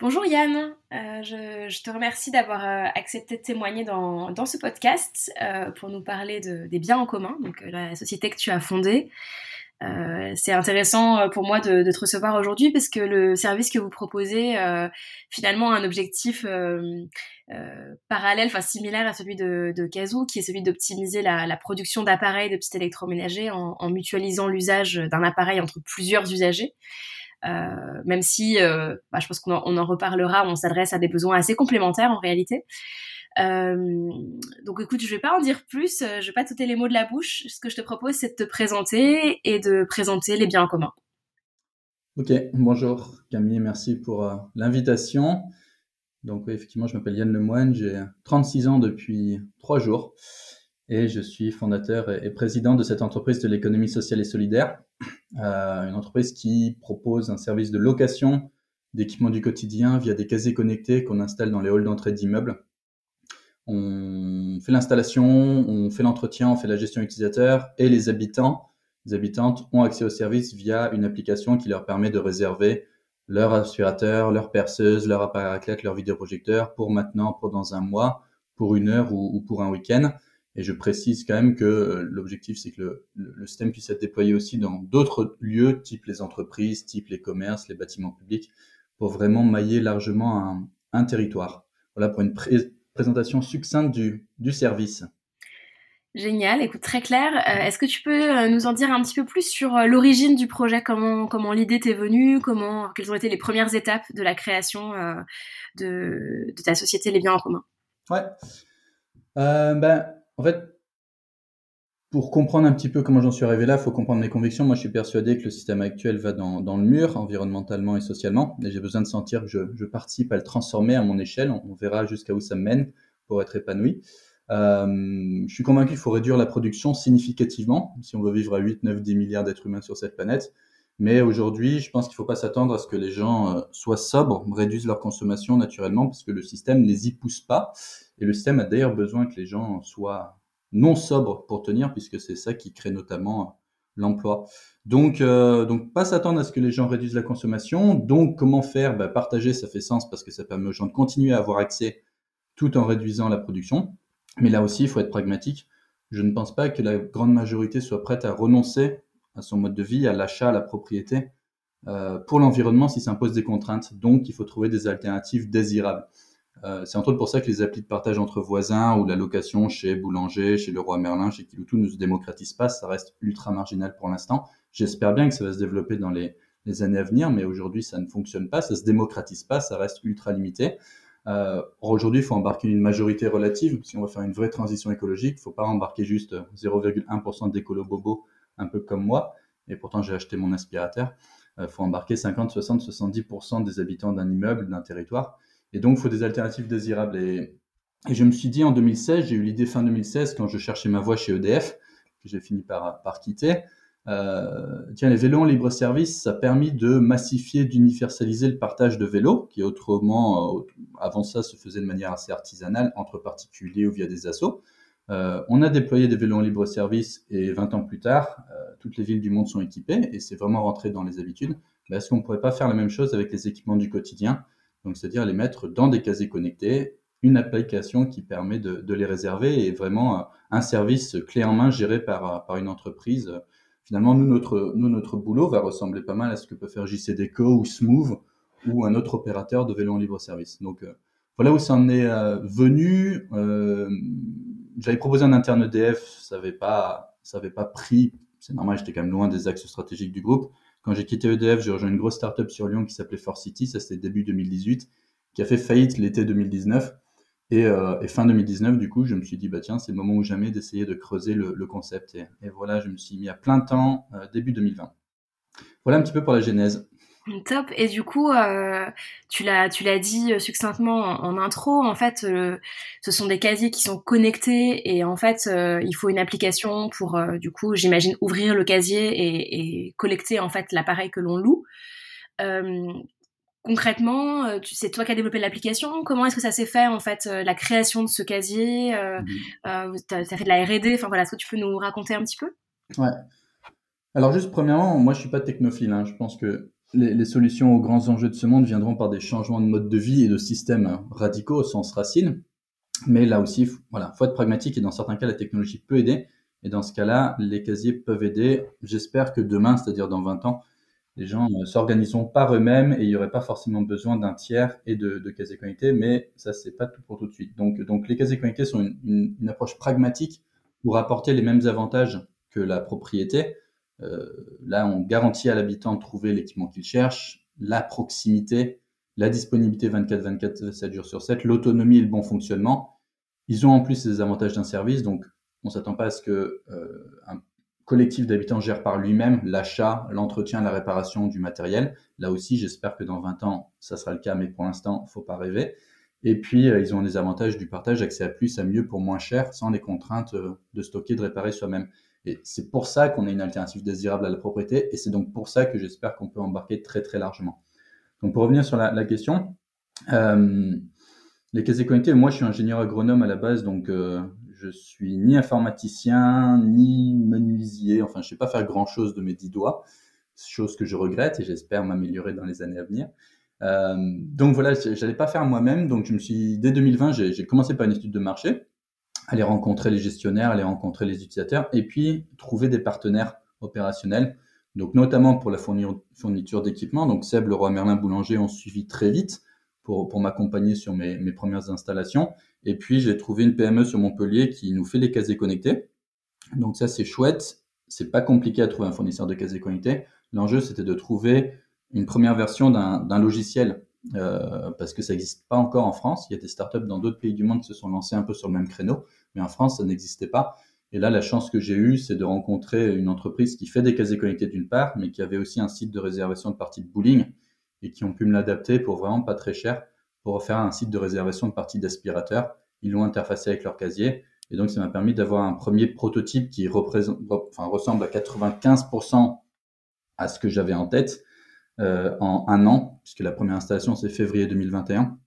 Bonjour Yann, euh, je, te remercie d'avoir euh, accepté de témoigner dans, ce podcast euh, pour nous parler des biens en commun, donc la société que tu as fondée. c'est intéressant pour moi de, te recevoir aujourd'hui parce que le service que vous proposez finalement a un objectif parallèle, enfin similaire à celui de, de Kazoo, qui est celui d'optimiser la, production d'appareils de petits électroménagers en mutualisant l'usage d'un appareil entre plusieurs usagers. Euh, même si euh, bah, je pense qu'on en, reparlera, on s'adresse à des besoins assez complémentaires en réalité. Euh, donc écoute, je vais pas en dire plus, je vais pas t'ôter les mots de la bouche. Ce que je te propose, c'est de te présenter et de présenter les biens en commun. Ok, bonjour Camille, merci pour l'invitation. Donc oui, effectivement, je m'appelle Yann Lemoine, j'ai 36 ans depuis 3 jours et je suis fondateur et président de cette entreprise de l'économie sociale et solidaire, une entreprise qui propose un service de location d'équipements du quotidien via des casiers connectés qu'on installe dans les halls d'entrée d'immeubles. On fait l'installation, on fait l'entretien, on fait la gestion utilisateur et les habitants, les habitantes ont accès au service via une application qui leur permet de réserver leur aspirateur, leur perceuse, leur appareil à raclette, leur vidéoprojecteur pour maintenant, pour dans un mois, pour une heure ou pour un week-end. Et je précise quand même que euh, l'objectif, c'est que le, système puisse être déployé aussi dans d'autres lieux, type les entreprises, type les commerces, les bâtiments publics, pour vraiment mailler largement un, territoire. Voilà pour une présentation succincte du, du service. Génial, écoute, très clair. Euh, est-ce que tu peux euh, nous en dire un petit peu plus sur l'origine du projet, comment, comment l'idée t'est venue, comment, quelles ont été les premières étapes de la création de, de, ta société Les Biens en commun? Ouais. ben, en fait, pour comprendre un petit peu comment j'en suis arrivé là, il faut comprendre mes convictions. Moi, je suis persuadé que le système actuel va dans, le mur, environnementalement et socialement. Et j'ai besoin de sentir que je, participe à le transformer à mon échelle. On, verra jusqu'à où ça mène pour être épanoui. Euh, je suis convaincu qu'il faut réduire la production significativement si on veut vivre à 8, 9, 10 milliards d'êtres humains sur cette planète. Mais aujourd'hui, je pense qu'il ne faut pas s'attendre à ce que les gens euh, soient sobres, réduisent leur consommation naturellement, parce que le système ne les y pousse pas. Et le système a d'ailleurs besoin que les gens soient non sobres pour tenir, puisque c'est ça qui crée notamment euh, l'emploi. Donc, euh, donc pas s'attendre à ce que les gens réduisent la consommation. Donc, comment faire? Bah, Partager, ça fait sens parce que ça permet aux gens de continuer à avoir accès tout en réduisant la production. Mais là aussi, il faut être pragmatique. Je ne pense pas que la grande majorité soit prête à renoncer à son mode de vie, à l'achat, à la propriété, euh, pour l'environnement si ça impose des contraintes. Donc, il faut trouver des alternatives désirables. Euh, c'est entre autres pour ça que les applis de partage entre voisins ou la location chez Boulanger, chez Leroy Merlin, chez Kiloutou ne se démocratisent pas. Ça reste ultra marginal pour l'instant. J'espère bien que ça va se développer dans les, années à venir, mais aujourd'hui ça ne fonctionne pas, ça se démocratise pas, ça reste ultra limité. Euh, aujourd'hui, il faut embarquer une majorité relative. Si on va faire une vraie transition écologique, il ne faut pas embarquer juste 0,1% d'écolo bobo, un peu comme moi. Et pourtant, j'ai acheté mon aspirateur. Il euh, faut embarquer 50, 60, 70% des habitants d'un immeuble, d'un territoire. Et donc, il faut des alternatives désirables. Et, je me suis dit en 2016, j'ai eu l'idée fin 2016 quand je cherchais ma voie chez EDF, que j'ai fini par, par quitter. Euh, tiens, les vélos en libre service, ça a permis de massifier, d'universaliser le partage de vélos, qui autrement, euh, avant ça, se faisait de manière assez artisanale entre particuliers ou via des assos. Euh, on a déployé des vélos en libre service et 20 ans plus tard, euh, toutes les villes du monde sont équipées et c'est vraiment rentré dans les habitudes. Est-ce qu'on ne pourrait pas faire la même chose avec les équipements du quotidien? Donc, c'est-à-dire les mettre dans des casiers connectés, une application qui permet de, les réserver et vraiment euh, un service clé en main géré par, par une entreprise. Finalement, nous notre, nous, notre boulot va ressembler pas mal à ce que peut faire JC Deco ou Smooth ou un autre opérateur de vélo en libre service. Donc, euh, voilà où ça en est euh, venu. J'avais proposé un interne EDF, ça n'avait pas, pas pris. C'est normal, j'étais quand même loin des axes stratégiques du groupe. Quand j'ai quitté EDF, j'ai rejoint une grosse startup sur Lyon qui s'appelait Force City, ça c'était début 2018, qui a fait faillite l'été 2019. Euh, et, fin 2019, du coup, je me suis dit, bah tiens, c'est le moment ou jamais d'essayer de creuser le, concept. Et, voilà, je me suis mis à plein temps euh, début 2020. Voilà un petit peu pour la genèse. Top. Et du coup, euh, tu l'as, tu l'as dit euh, succinctement en, intro. En fait, euh, ce sont des casiers qui sont connectés et en fait, il faut une application pour, du coup, j'imagine ouvrir le casier et, et collecter en fait l'appareil que l'on loue. concrètement, c'est toi qui as développé l'application. Comment est-ce que ça s'est fait en fait, la création de ce casier mmh. Tu as, fait de la R&D. Enfin voilà, est-ce que tu peux nous raconter un petit peu? Ouais. Alors juste premièrement, moi je suis pas technophile. Hein. Je pense que les, solutions aux grands enjeux de ce monde viendront par des changements de mode de vie et de systèmes radicaux au sens racine. Mais là aussi, voilà, faut être pragmatique et dans certains cas, la technologie peut aider. Et dans ce cas-là, les casiers peuvent aider. J'espère que demain, c'est-à-dire dans 20 ans, les gens euh, s'organiseront par eux-mêmes et il n'y aurait pas forcément besoin d'un tiers et de, casiers connectés, mais ça, c'est pas tout pour tout de suite. Donc, donc les casiers connectés sont une, approche pragmatique pour apporter les mêmes avantages que la propriété. Euh, là, on garantit à l'habitant de trouver l'équipement qu'il cherche, la proximité, la disponibilité 24-24, 7 jours sur 7, l'autonomie et le bon fonctionnement. Ils ont en plus les avantages d'un service, donc on s'attend pas à ce que euh, un collectif d'habitants gère par lui-même l'achat, l'entretien, la réparation du matériel. Là aussi, j'espère que dans 20 ans, ça sera le cas, mais pour l'instant, faut pas rêver. Et puis, euh, ils ont les avantages du partage, accès à plus, à mieux pour moins cher, sans les contraintes euh, de stocker, de réparer soi-même. Et c'est pour ça qu'on a une alternative désirable à la propriété, et c'est donc pour ça que j'espère qu'on peut embarquer très très largement. Donc pour revenir sur la, question, euh, les casiers connectés, moi je suis ingénieur agronome à la base, donc euh, je suis ni informaticien, ni menuisier, enfin je sais pas faire grand chose de mes dix doigts, chose que je regrette et j'espère m'améliorer dans les années à venir. Euh, donc voilà, j'allais pas faire moi-même, donc je me suis, dès 2020, j'ai commencé par une étude de marché, aller rencontrer les gestionnaires, aller rencontrer les utilisateurs, et puis trouver des partenaires opérationnels donc notamment pour la fourniture d'équipements. Donc Seb, Leroy Merlin, Boulanger ont suivi très vite pour, m'accompagner sur mes, mes, premières installations. Et puis j'ai trouvé une PME sur Montpellier qui nous fait les casiers connectés. Donc ça c'est chouette. C'est pas compliqué à trouver un fournisseur de casiers connectés. L'enjeu c'était de trouver une première version d'un logiciel euh, parce que ça n'existe pas encore en France. Il y a des startups dans d'autres pays du monde qui se sont lancés un peu sur le même créneau, mais en France ça n'existait pas. Et là, la chance que j'ai eue, c'est de rencontrer une entreprise qui fait des casiers connectés d'une part, mais qui avait aussi un site de réservation de parties de bowling et qui ont pu me l'adapter pour vraiment pas très cher pour faire un site de réservation de parties d'aspirateur. Ils l'ont interfacé avec leur casier. Et donc, ça m'a permis d'avoir un premier prototype qui ressemble à 95% à ce que j'avais en tête en un an, puisque la première installation, c'est février 2021.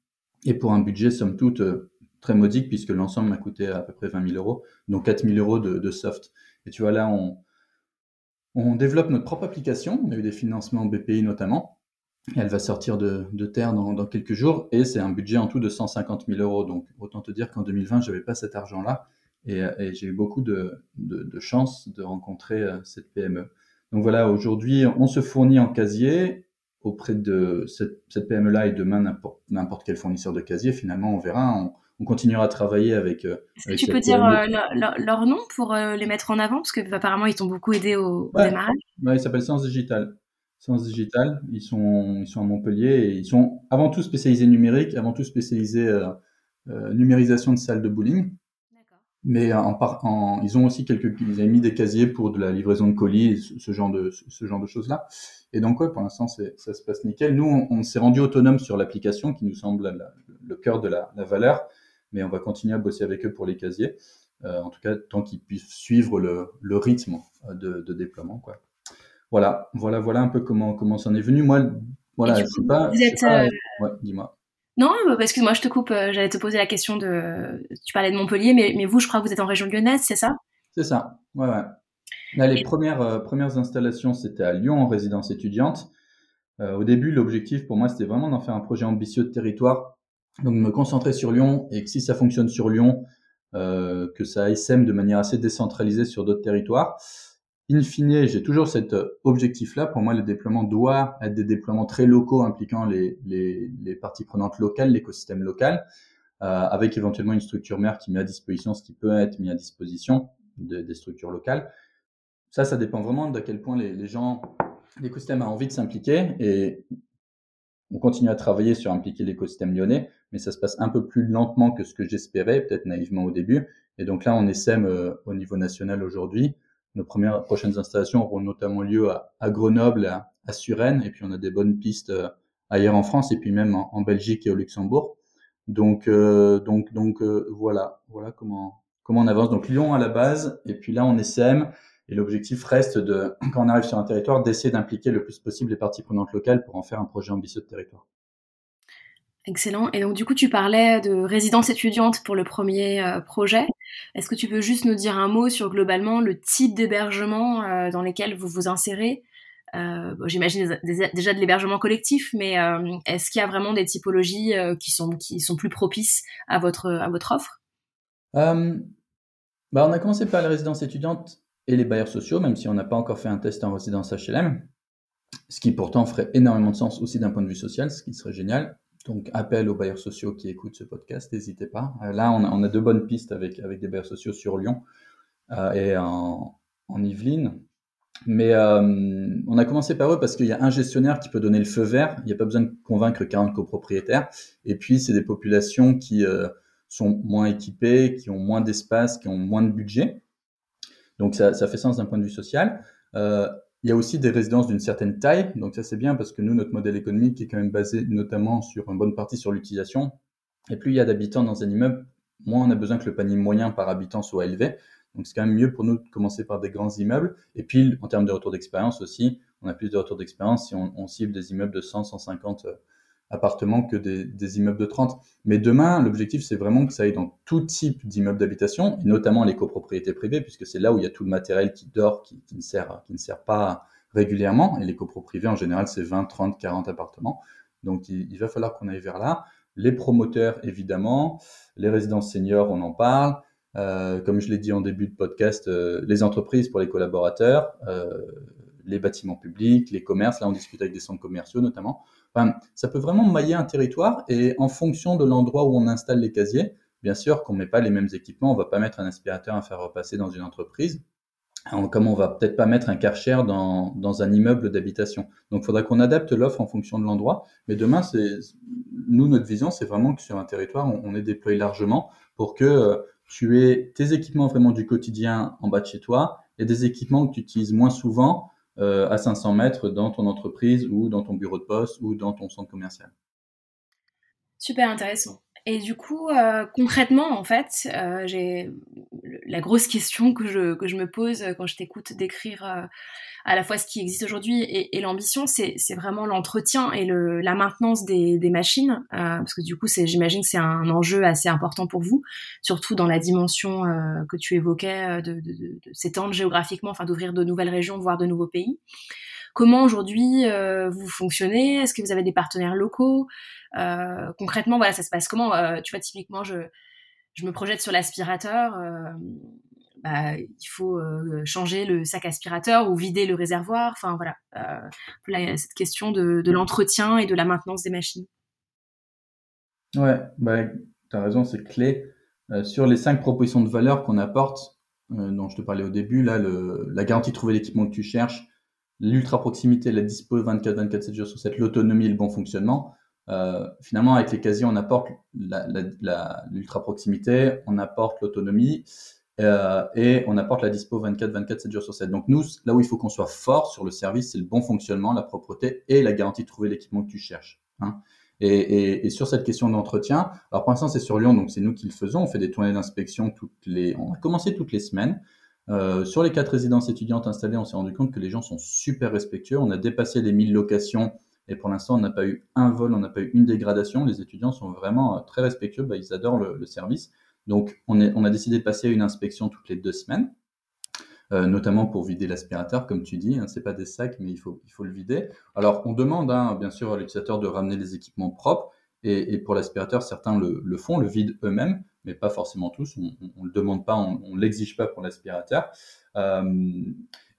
Et pour un budget, somme toute, euh, très modique puisque l'ensemble m'a coûté à peu près 20 000 euros, donc 4 000 euros de, soft. Et tu vois, là, on, développe notre propre application. On a eu des financements BPI notamment. elle va sortir de, terre dans, quelques jours et c'est un budget en tout de 150 000 euros. Donc, autant te dire qu'en 2020, je n'avais pas cet argent-là et, j'ai eu beaucoup de, de, chance de rencontrer euh, cette PME. Donc voilà, aujourd'hui, on se fournit en casier auprès de cette, cette PME-là et demain n'importe quel fournisseur de casier. Finalement, on verra on continuera à travailler avec. Euh, tu peux dire euh, leur, nom pour euh, les mettre en avant? Parce que apparemment ils t'ont beaucoup aidé au, démarrage. Ouais, ils s'appellent Sens Digital. Sens Digital, ils sont ils sont à Montpellier et ils sont avant tout spécialisés numérique, avant tout spécialisés numérisation de salles de bowling. Mais en, en, ils ont aussi quelques, ils ont mis des casiers pour de la livraison de colis, ce, genre de ce genre de choses là. Et donc ouais, pour l'instant ça se passe nickel. Nous on, s'est rendu autonome sur l'application qui nous semble le cœur de la, la valeur mais on va continuer à bosser avec eux pour les casiers. Euh, en tout cas, tant qu'ils puissent suivre le, le rythme de, de, déploiement. Quoi. Voilà, voilà, voilà un peu comment comment ça en est venu. Moi, voilà, je sais pas. Euh, ouais, dis-moi. Non, parce que moi je te coupe. Euh, j'allais te poser la question de. Tu parlais de Montpellier, mais, mais vous, je crois que vous êtes en région lyonnaise, c'est ça? C'est ça. Ouais, ouais. Là, les premières premières installations, c'était à Lyon en résidence étudiante. au début, l'objectif pour moi, c'était vraiment d'en faire un projet ambitieux de territoire donc me concentrer sur Lyon et que si ça fonctionne sur Lyon, euh, que ça SM de manière assez décentralisée sur d'autres territoires. In fine, j'ai toujours cet objectif-là. Pour moi, le déploiement doit être des déploiements très locaux impliquant les, parties prenantes locales, l'écosystème local, euh, avec éventuellement une structure mère qui met à disposition ce qui peut être mis à disposition des structures locales. Ça, ça dépend vraiment de quel point les, les gens, l'écosystème a envie de s'impliquer. Et on continue à travailler sur impliquer l'écosystème lyonnais, mais ça se passe un peu plus lentement que ce que j'espérais, peut-être naïvement au début. Et donc là, on essaie euh, au niveau national aujourd'hui. Nos premières prochaines installations auront notamment lieu à, Grenoble, à, à, Suresnes, et puis on a des bonnes pistes euh, ailleurs en France, et puis même en, Belgique et au Luxembourg. Donc, euh, donc, donc voilà, voilà comment comment on avance. Donc Lyon à la base, et puis là on essaie et l'objectif reste de, quand on arrive sur un territoire, d'essayer d'impliquer le plus possible les parties prenantes locales pour en faire un projet ambitieux de territoire. Excellent. Et donc du coup, tu parlais de résidence étudiante pour le premier euh, projet. Est-ce que tu peux juste nous dire un mot sur globalement le type d'hébergement euh, dans lesquels vous vous insérez? J'imagine déjà de l'hébergement collectif, mais est-ce qu'il y a vraiment des typologies qui, sont, qui sont plus propices à votre, à votre offre? Bah, On a commencé par les résidences étudiantes et les bailleurs sociaux, même si on n'a pas encore fait un test en résidence HLM, ce qui pourtant ferait énormément de sens aussi d'un point de vue social, ce qui serait génial. Donc, appel aux bailleurs sociaux qui écoutent ce podcast, n'hésitez pas. Euh, là, on a, deux bonnes pistes avec, des bailleurs sociaux sur Lyon euh, et en, en, Yvelines. Mais euh, on a commencé par eux parce qu'il y a un gestionnaire qui peut donner le feu vert. Il n'y a pas besoin de convaincre 40 copropriétaires. Et puis, c'est des populations qui sont moins équipées, qui ont moins d'espace, qui ont moins de budget. Donc ça fait sens d'un point de vue social. Il y a aussi des résidences d'une certaine taille, donc ça c'est bien parce que nous, notre modèle économique est quand même basé notamment sur une bonne partie sur l'utilisation. Et plus il y a d'habitants dans un immeuble, moins on a besoin que le panier moyen par habitant soit élevé. Donc c'est quand même mieux pour nous de commencer par des grands immeubles. Et puis en termes de retour d'expérience aussi, on a plus de retour d'expérience si on, on, cible des immeubles de 100, 150 appartements que des, immeubles de 30. Mais demain, l'objectif, c'est vraiment que ça aille dans tout type d'immeubles d'habitation, notamment les copropriétés privées, puisque c'est là où il y a tout le matériel qui dort, qui, ne, sert, qui ne sert pas régulièrement. Et les copro privés, en général, c'est 20, 30, 40 appartements. Donc, il, il va falloir qu'on aille vers là. Les promoteurs, évidemment. Les résidences seniors, on en parle. Euh, comme je l'ai dit en début de podcast, euh, les entreprises pour les collaborateurs, euh, les bâtiments publics, les commerces. Là, on discute avec des centres commerciaux notamment ça peut vraiment mailler un territoire et en fonction de l'endroit où on installe les casiers, bien sûr qu'on ne met pas les mêmes équipements, on ne va pas mettre un aspirateur à faire repasser dans une entreprise, comme on va peut-être pas mettre un karcher dans, dans un immeuble d'habitation. Donc il faudra qu'on adapte l'offre en fonction de l'endroit. Mais demain, nous, notre vision, c'est vraiment que sur un territoire, on, est déployé largement pour que euh, tu aies tes équipements vraiment du quotidien en bas de chez toi et des équipements que tu utilises moins souvent euh, à 500 mètres dans ton entreprise ou dans ton bureau de poste ou dans ton centre commercial. Super intéressant. Et du coup, euh, concrètement, en fait, euh, j'ai la grosse question que je, que je me pose quand je t'écoute décrire euh, à la fois ce qui existe aujourd'hui et, et l'ambition, c'est vraiment l'entretien et le, la maintenance des, des machines, euh, parce que du coup, j'imagine que c'est un enjeu assez important pour vous, surtout dans la dimension euh, que tu évoquais de, de, de, de s'étendre géographiquement, enfin d'ouvrir de nouvelles régions, voire de nouveaux pays. Comment aujourd'hui euh, vous fonctionnez? Est-ce que vous avez des partenaires locaux? Euh, Concrètement, voilà, ça se passe comment? Euh, Tu vois, typiquement, je, me projette sur l'aspirateur. Bah, il faut changer le sac aspirateur ou vider le réservoir. Enfin voilà, là, cette question de, l'entretien et de la maintenance des machines. Ouais, bah, tu as raison, c'est clé. sur les cinq propositions de valeur qu'on apporte, dont je te parlais au début, là, la garantie de trouver l'équipement que tu cherches, l'ultra proximité, la dispo 24, 24, 7 jours sur 7, l'autonomie et le bon fonctionnement. Euh, finalement, avec les casiers, on apporte l'ultra proximité, on apporte l'autonomie euh, et on apporte la dispo 24, 24, 7 jours sur 7. Donc nous, là où il faut qu'on soit fort sur le service, c'est le bon fonctionnement, la propreté et la garantie de trouver l'équipement que tu cherches. Hein. Et, sur cette question d'entretien, alors pour l'instant c'est sur Lyon, donc c'est nous qui le faisons. On fait des tournées d'inspection toutes les, on a commencé toutes les semaines. Euh, sur les quatre résidences étudiantes installées, on s'est rendu compte que les gens sont super respectueux. On a dépassé les 1000 locations et pour l'instant, on n'a pas eu un vol, on n'a pas eu une dégradation. Les étudiants sont vraiment euh, très respectueux, bah, ils adorent le, service. Donc, on, a décidé de passer à une inspection toutes les deux semaines, euh, notamment pour vider l'aspirateur, comme tu dis. Hein, c'est pas des sacs, mais il faut, le vider. Alors, on demande hein, bien sûr à l'utilisateur de ramener les équipements propres. Et, pour l'aspirateur, certains le, font, le vident eux-mêmes mais pas forcément tous. On ne le demande pas, on ne l'exige pas pour l'aspirateur. Euh,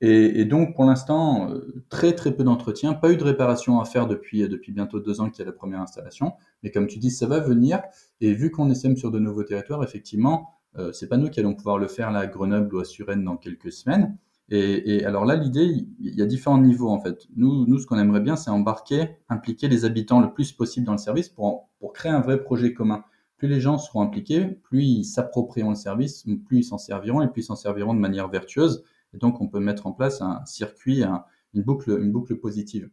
et, donc, pour l'instant, euh, très très peu d'entretien, pas eu de réparation à faire depuis, depuis bientôt deux ans qu'il y a la première installation. Mais comme tu dis, ça va venir. Et vu qu'on essaie sur de nouveaux territoires, effectivement, euh, c'est pas nous qui allons pouvoir le faire là à Grenoble ou à Suresnes dans quelques semaines. Et, et alors là, l'idée, il y a différents niveaux en fait. Nous, nous ce qu'on aimerait bien, c'est embarquer, impliquer les habitants le plus possible dans le service pour, pour créer un vrai projet commun plus les gens seront impliqués, plus ils s'approprieront le service, plus ils s'en serviront et plus ils s'en serviront de manière vertueuse. Et donc, on peut mettre en place un circuit, une, boucle, positive.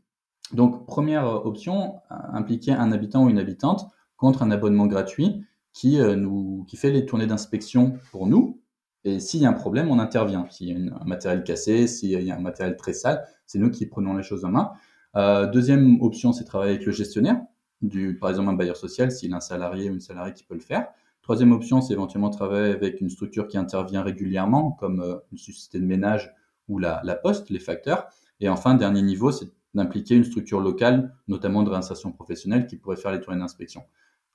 Donc, première option, impliquer un habitant ou une habitante contre un abonnement gratuit qui, euh, qui fait les tournées d'inspection pour nous. Et s'il y a un problème, on intervient. S'il y a un matériel cassé, s'il y a un matériel très sale, c'est nous qui prenons les choses en main. Euh, deuxième option, c'est travailler avec le gestionnaire du, par exemple, un bailleur social, s'il a un salarié ou une salariée qui peut le faire. Troisième option, c'est éventuellement travailler avec une structure qui intervient régulièrement, comme euh, une société de ménage ou la, la poste, les facteurs. Et enfin, dernier niveau, c'est d'impliquer une structure locale, notamment de réinsertion professionnelle, qui pourrait faire les tournées d'inspection.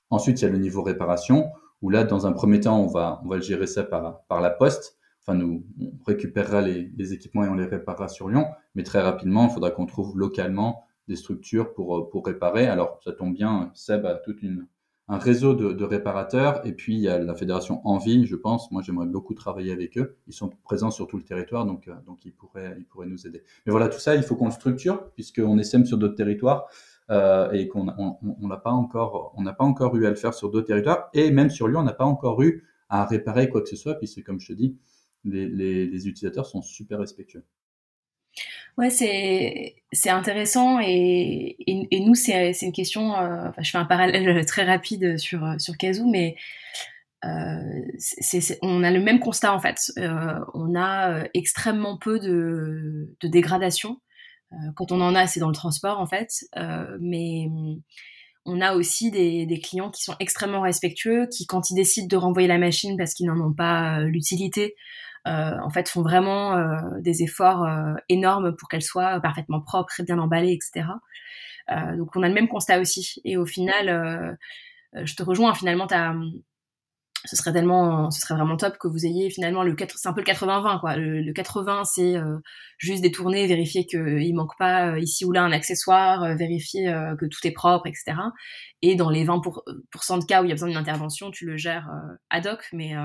Ensuite, il y a le niveau réparation, où là, dans un premier temps, on va, on va gérer ça par, par la poste. Enfin, nous, on récupérera les, les équipements et on les réparera sur Lyon. Mais très rapidement, il faudra qu'on trouve localement des structures pour, pour réparer. Alors, ça tombe bien, Seb a toute une, un réseau de, réparateurs. Et puis, il y a la fédération Envie, je pense. Moi, j'aimerais beaucoup travailler avec eux. Ils sont présents sur tout le territoire, donc, euh, donc ils, pourraient, ils pourraient nous aider. Mais voilà, tout ça, il faut qu'on le structure, puisqu'on essaime sur d'autres territoires. Euh, et qu'on on, n'a pas encore, on n'a pas encore eu à le faire sur d'autres territoires. Et même sur Lyon, on n'a pas encore eu à réparer quoi que ce soit, puisque comme je te dis, les, les utilisateurs sont super respectueux. Ouais, c'est intéressant et, et, nous c'est une question. Euh, enfin, je fais un parallèle très rapide sur sur Kazoo, mais euh, on a le même constat en fait. Euh, on a euh, extrêmement peu de, de dégradation. Quand on en a, c'est dans le transport en fait, mais on a aussi des, des, clients qui sont extrêmement respectueux, qui quand ils décident de renvoyer la machine parce qu'ils n'en ont pas l'utilité, en fait font vraiment euh, des efforts euh, énormes pour qu'elle soit parfaitement propre, bien emballée, etc. donc on a le même constat aussi. Et au final, je te rejoins. Finalement, ce serait tellement ce serait vraiment top que vous ayez finalement le c'est un peu le 80-20 quoi le, 80 c'est juste détourner vérifier qu'il il manque pas ici ou là un accessoire vérifier que tout est propre etc et dans les 20% de cas où il y a besoin d'une intervention tu le gères ad hoc mais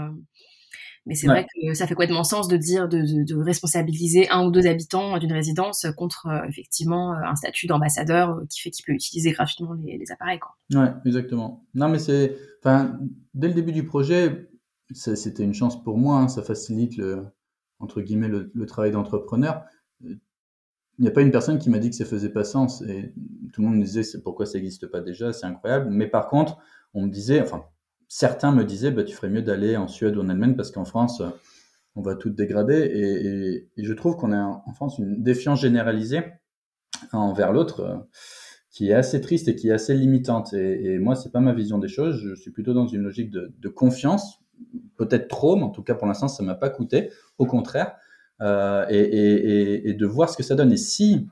mais c'est vrai que ça fait complètement sens de dire de, de, de responsabiliser un ou deux habitants d'une résidence contre euh, effectivement euh, un statut d'ambassadeur euh, qui fait qu'il peut utiliser gratuitement les, les, appareils. Quoi. Ouais, exactement. Non, mais c'est, enfin, dès le début du projet, c'était une chance pour moi. Hein, ça facilite le entre guillemets le, le travail d'entrepreneur. Il n'y a pas une personne qui m'a dit que ça faisait pas sens et tout le monde me disait c'est pourquoi ça n'existe pas déjà, c'est incroyable. Mais par contre, on me disait, enfin certains me disaient, bah, tu ferais mieux d'aller en Suède ou en Allemagne parce qu'en France, on va tout dégrader. Et, je trouve qu'on a en France une défiance généralisée envers l'autre euh, qui est assez triste et qui est assez limitante. Et, et moi, c'est pas ma vision des choses. Je suis plutôt dans une logique de, confiance, peut-être trop, mais en tout cas pour l'instant, ça m'a pas coûté. Au contraire, euh, et, et, de voir ce que ça donne. Et si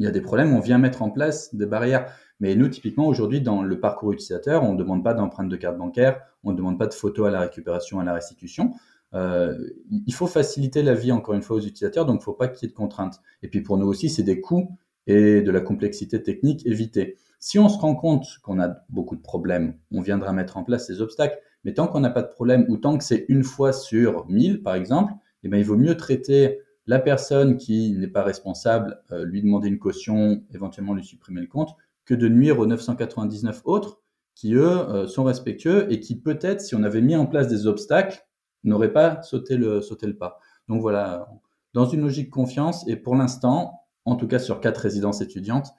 il y a des problèmes, on vient mettre en place des barrières. Mais nous, typiquement, aujourd'hui, dans le parcours utilisateur, on ne demande pas d'empreinte de carte bancaire, on ne demande pas de photo à la récupération, à la restitution. Euh, il faut faciliter la vie, encore une fois, aux utilisateurs, donc il ne faut pas qu'il y ait de contraintes. Et puis pour nous aussi, c'est des coûts et de la complexité technique évitée. Si on se rend compte qu'on a beaucoup de problèmes, on viendra mettre en place ces obstacles. Mais tant qu'on n'a pas de problème, ou tant que c'est une fois sur mille, par exemple, eh bien, il vaut mieux traiter la personne qui n'est pas responsable, euh, lui demander une caution, éventuellement lui supprimer le compte, que de nuire aux 999 autres qui, eux, euh, sont respectueux et qui, peut-être, si on avait mis en place des obstacles, n'auraient pas sauté le, sauté le pas. Donc voilà, dans une logique confiance, et pour l'instant, en tout cas sur quatre résidences étudiantes,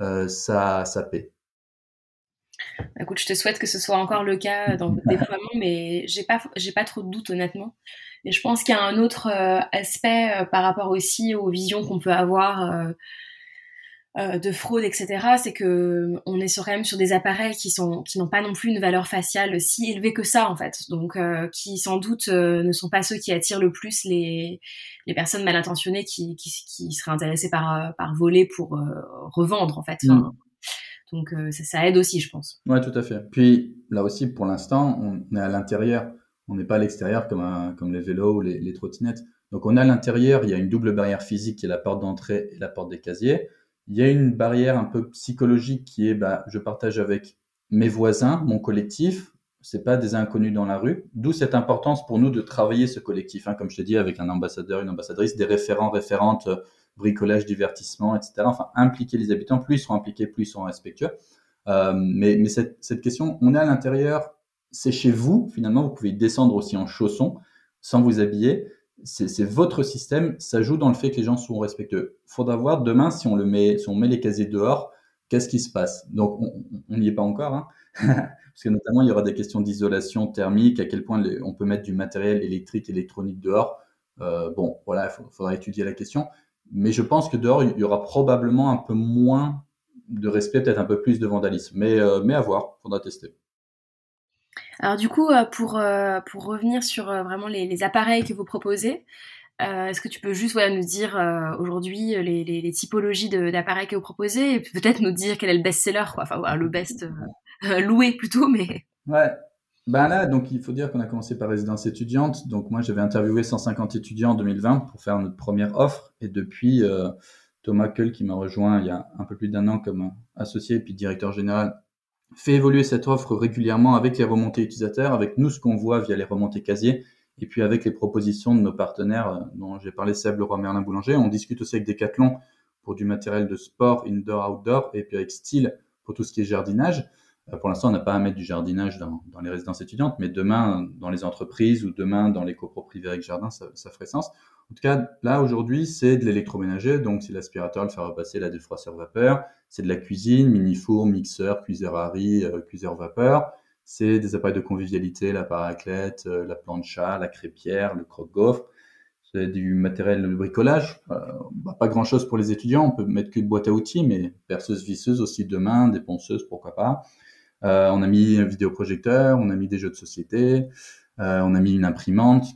euh, ça, ça paie. Écoute, je te souhaite que ce soit encore le cas dans le déploiement, mais j'ai pas, j'ai pas trop de doutes honnêtement. Et je pense qu'il y a un autre euh, aspect par rapport aussi aux visions qu'on peut avoir euh, de fraude, etc., c'est que on est sur, quand même sur des appareils qui sont qui n'ont pas non plus une valeur faciale si élevée que ça en fait, donc euh, qui sans doute euh, ne sont pas ceux qui attirent le plus les les personnes mal intentionnées qui qui, qui seraient intéressées par par voler pour revendre en fait. Mm. Donc ça, ça, aide aussi, je pense. Ouais, tout à fait. Puis là aussi, pour l'instant, on est à l'intérieur, on n'est pas à l'extérieur comme les vélos ou les, trottinettes. Donc on à l'intérieur, il y a une double barrière physique qui est la porte d'entrée et la porte des casiers. Il y a une barrière un peu psychologique qui est, bah, je partage avec mes voisins, mon collectif. C'est pas des inconnus dans la rue. D'où cette importance pour nous de travailler ce collectif, hein, comme je t'ai dit, avec un ambassadeur, une ambassadrice, des référents, référentes, euh, bricolage, divertissement, etc. Enfin, impliquer les habitants. Plus ils sont impliqués, plus ils sont respectueux. Euh, mais, mais cette, cette question, on est à l'intérieur, c'est chez vous. Finalement, vous pouvez descendre aussi en chaussons sans vous habiller c'est votre système, ça joue dans le fait que les gens sont respectueux. Faudra voir demain si on le met, on met les casiers dehors, qu'est-ce qui se passe. Donc on n'y est pas encore, hein parce que notamment il y aura des questions d'isolation thermique, à quel point on peut mettre du matériel électrique, électronique dehors. Euh, bon, voilà, il faudra étudier la question. Mais je pense que dehors il y aura probablement un peu moins de respect, peut-être un peu plus de vandalisme. Mais, euh, mais à voir, faudra tester. Alors du coup, euh, pour, euh, pour revenir sur euh, vraiment les, appareils que vous proposez, Est-ce que tu peux juste nous dire aujourd'hui les, typologies d'appareils que vous proposez et peut-être nous dire quel est le best-seller, enfin le best loué plutôt, mais... Ouais, ben là, donc il faut dire qu'on a commencé par résidence étudiante. Donc moi, j'avais interviewé 150 étudiants en 2020 pour faire notre première offre. Et depuis, Thomas Kull, qui m'a rejoint il y a un peu plus d'un an comme associé et puis directeur général, fait évoluer cette offre régulièrement avec les remontées utilisateurs, avec nous ce qu'on voit via les remontées casiers, et puis avec les propositions de nos partenaires euh, dont j'ai parlé, Seb, Leroy Merlin Boulanger. On discute aussi avec Decathlon pour du matériel de sport, indoor, outdoor, et puis avec Style pour tout ce qui est jardinage. Euh, pour l'instant, on n'a pas à mettre du jardinage dans, les résidences étudiantes, mais demain, dans les entreprises ou demain, dans les copro privés avec jardin, ça, ferait sens. En tout cas, là, aujourd'hui, c'est de l'électroménager, donc c'est l'aspirateur, le faire repasser, la défroisseur vapeur, c'est de la cuisine, mini-four, mixeur, cuiseur à riz, euh, cuiseur vapeur, c'est des appareils de convivialité, la paraclette, euh, la plancha, la crêpière, le croque-gaufre, c'est du matériel de bricolage, euh, bah, pas grand-chose pour les étudiants, on peut mettre qu'une boîte à outils, mais perceuse visseuse aussi demain, des ponceuses, pourquoi pas. Euh, on a mis un vidéoprojecteur, on a mis des jeux de société, on a mis une imprimante.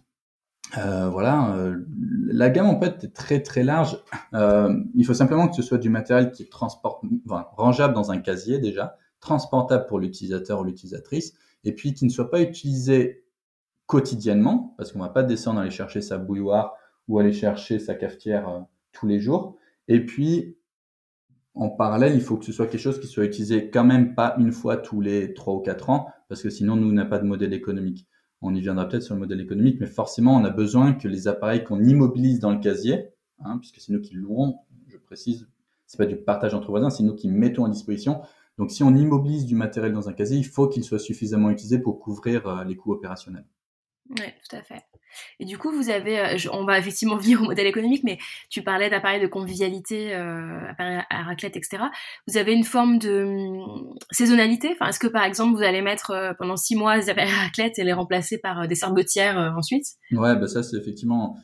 Euh, voilà, la gamme en fait est très très large. il faut simplement que ce soit du matériel qui est enfin, rangeable dans un casier déjà, transportable pour l'utilisateur ou l'utilisatrice, et puis qui ne soit pas utilisé quotidiennement, parce qu'on va pas descendre aller chercher sa bouilloire ou aller chercher sa cafetière tous les jours. Et puis en parallèle, il faut que ce soit quelque chose qui soit utilisé quand même pas une fois tous les trois ou quatre ans, parce que sinon, nous, n'a pas de modèle économique. On y viendra peut-être sur le modèle économique, mais forcément, on a besoin que les appareils qu'on immobilise dans le casier, hein, puisque c'est nous qui louons, je précise, c'est pas du partage entre voisins, c'est nous qui mettons à disposition. Donc, si on immobilise du matériel dans un casier, il faut qu'il soit suffisamment utilisé pour couvrir euh, les coûts opérationnels. Oui, tout à fait. Et du coup, vous avez, euh, on va effectivement venir au modèle économique, mais tu parlais d'appareils de convivialité, euh, appareils à raclette, etc. Vous avez une forme de hum, saisonnalité? Enfin, est-ce que par exemple, vous allez mettre euh, pendant six mois des appareils à raclette et les remplacer par des sarbetières ensuite? Ouais, bah ça c'est effectivement.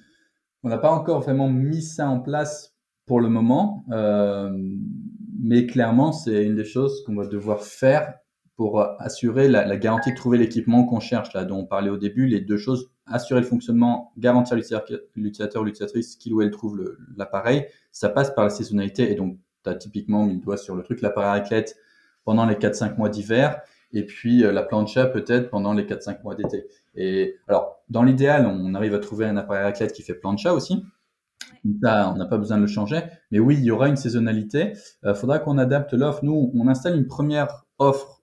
On n'a pas encore vraiment mis ça en place pour le moment, mais clairement, c'est une des choses qu'on va devoir faire pour assurer la, la garantie de trouver l'équipement qu'on cherche, là, dont on parlait au début, les deux choses, assurer le fonctionnement, garantir l'utilisateur ou l'utilisatrice qu'il ou elle trouve l'appareil, ça passe par la saisonnalité. Et donc, tu as typiquement mis le doigt sur le truc, l'appareil raclette pendant les 4-5 mois d'hiver, et puis euh, la plancha peut-être pendant les 4-5 mois d'été. Et alors, dans l'idéal, on arrive à trouver un appareil raclette qui fait plancha aussi. On n'a pas besoin de le changer. Mais oui, il y aura une saisonnalité. Il euh, faudra qu'on adapte l'offre. Nous, on installe une première offre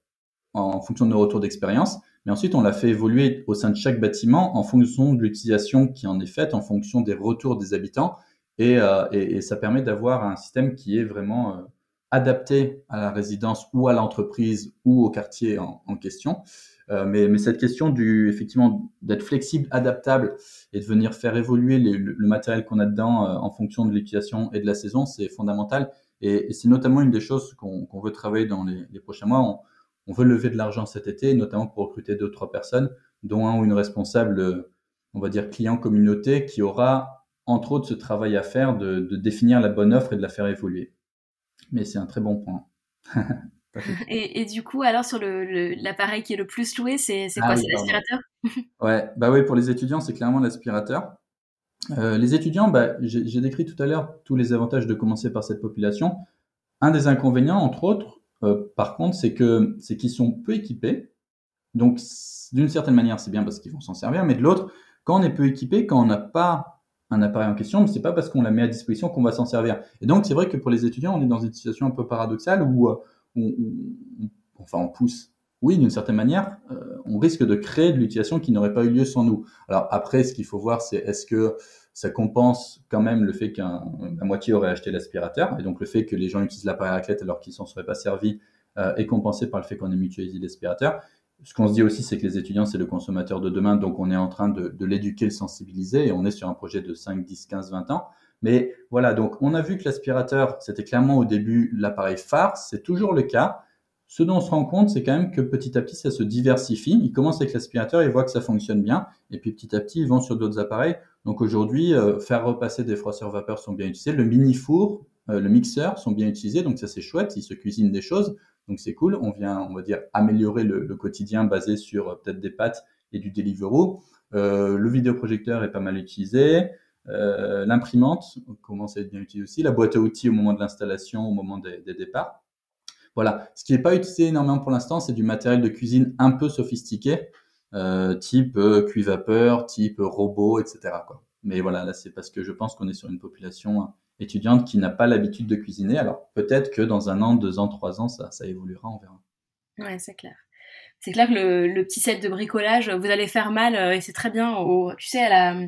en fonction de nos retours d'expérience. Mais ensuite, on l'a fait évoluer au sein de chaque bâtiment en fonction de l'utilisation qui en est faite, en fonction des retours des habitants. Et, euh, ça permet d'avoir un système qui est vraiment euh, adapté à la résidence ou à l'entreprise ou au quartier en, question. Euh, mais, cette question du effectivement d'être flexible, adaptable et de venir faire évoluer le, matériel qu'on a dedans en fonction de l'utilisation et de la saison, c'est fondamental. Et, c'est notamment une des choses qu'on veut travailler dans les, prochains mois. On veut lever de l'argent cet été, notamment pour recruter deux ou trois personnes, dont un ou une responsable, on va dire client communauté, qui aura entre autres ce travail à faire de, définir la bonne offre et de la faire évoluer. Mais c'est un très bon point. et, du coup, alors sur l'appareil qui est le plus loué, c'est quoi ah C'est l'aspirateur? Ouais, bah oui, pour les étudiants, c'est clairement l'aspirateur. Euh, les étudiants, bah, j'ai décrit tout à l'heure tous les avantages de commencer par cette population. Un des inconvénients, entre autres, euh, par contre, c'est que c'est qu'ils sont peu équipés. Donc, d'une certaine manière, c'est bien parce qu'ils vont s'en servir, mais de l'autre, quand on est peu équipé, quand on n'a pas un appareil en question, c'est pas parce qu'on la met à disposition qu'on va s'en servir. Et donc, c'est vrai que pour les étudiants, on est dans une situation un peu paradoxale où, euh, enfin, on pousse. Oui, d'une certaine manière, euh, on risque de créer de l'utilisation qui n'aurait pas eu lieu sans nous. Alors après, ce qu'il faut voir, c'est est-ce que ça compense quand même le fait qu'un moitié aurait acheté l'aspirateur, et donc le fait que les gens utilisent l'appareil raclette alors qu'ils s'en seraient pas servis euh, est compensé par le fait qu'on ait mutualisé l'aspirateur. Ce qu'on se dit aussi, c'est que les étudiants, c'est le consommateur de demain, donc on est en train de, de l'éduquer, le sensibiliser, et on est sur un projet de 5, 10, 15, 20 ans. Mais voilà, donc on a vu que l'aspirateur, c'était clairement au début l'appareil phare, c'est toujours le cas. Ce dont on se rend compte, c'est quand même que petit à petit, ça se diversifie. Ils commencent avec l'aspirateur, ils voient que ça fonctionne bien, et puis petit à petit, ils vont sur d'autres appareils. Donc aujourd'hui, euh, faire repasser des froisseurs vapeur sont bien utilisés. Le mini four, euh, le mixeur sont bien utilisés, donc ça c'est chouette. Ils se cuisinent des choses, donc c'est cool. On vient, on va dire, améliorer le, quotidien basé sur euh, peut-être des pâtes et du Deliveroo. le vidéoprojecteur est pas mal utilisé. l'imprimante commence à être bien utilisée aussi, la boîte à outils au moment de l'installation, au moment des, départs. Voilà. Ce qui n'est pas utilisé énormément pour l'instant, c'est du matériel de cuisine un peu sophistiqué, type euh, cuivapeur, type robot, etc. Quoi. Mais voilà, là, c'est parce que je pense qu'on est sur une population étudiante qui n'a pas l'habitude de cuisiner. Alors peut-être que dans un an, deux ans, trois ans, ça, ça évoluera, on verra. Ouais, c'est clair. C'est clair que le, petit set de bricolage, vous allez faire mal, euh, et c'est très bien, au, tu sais, à la,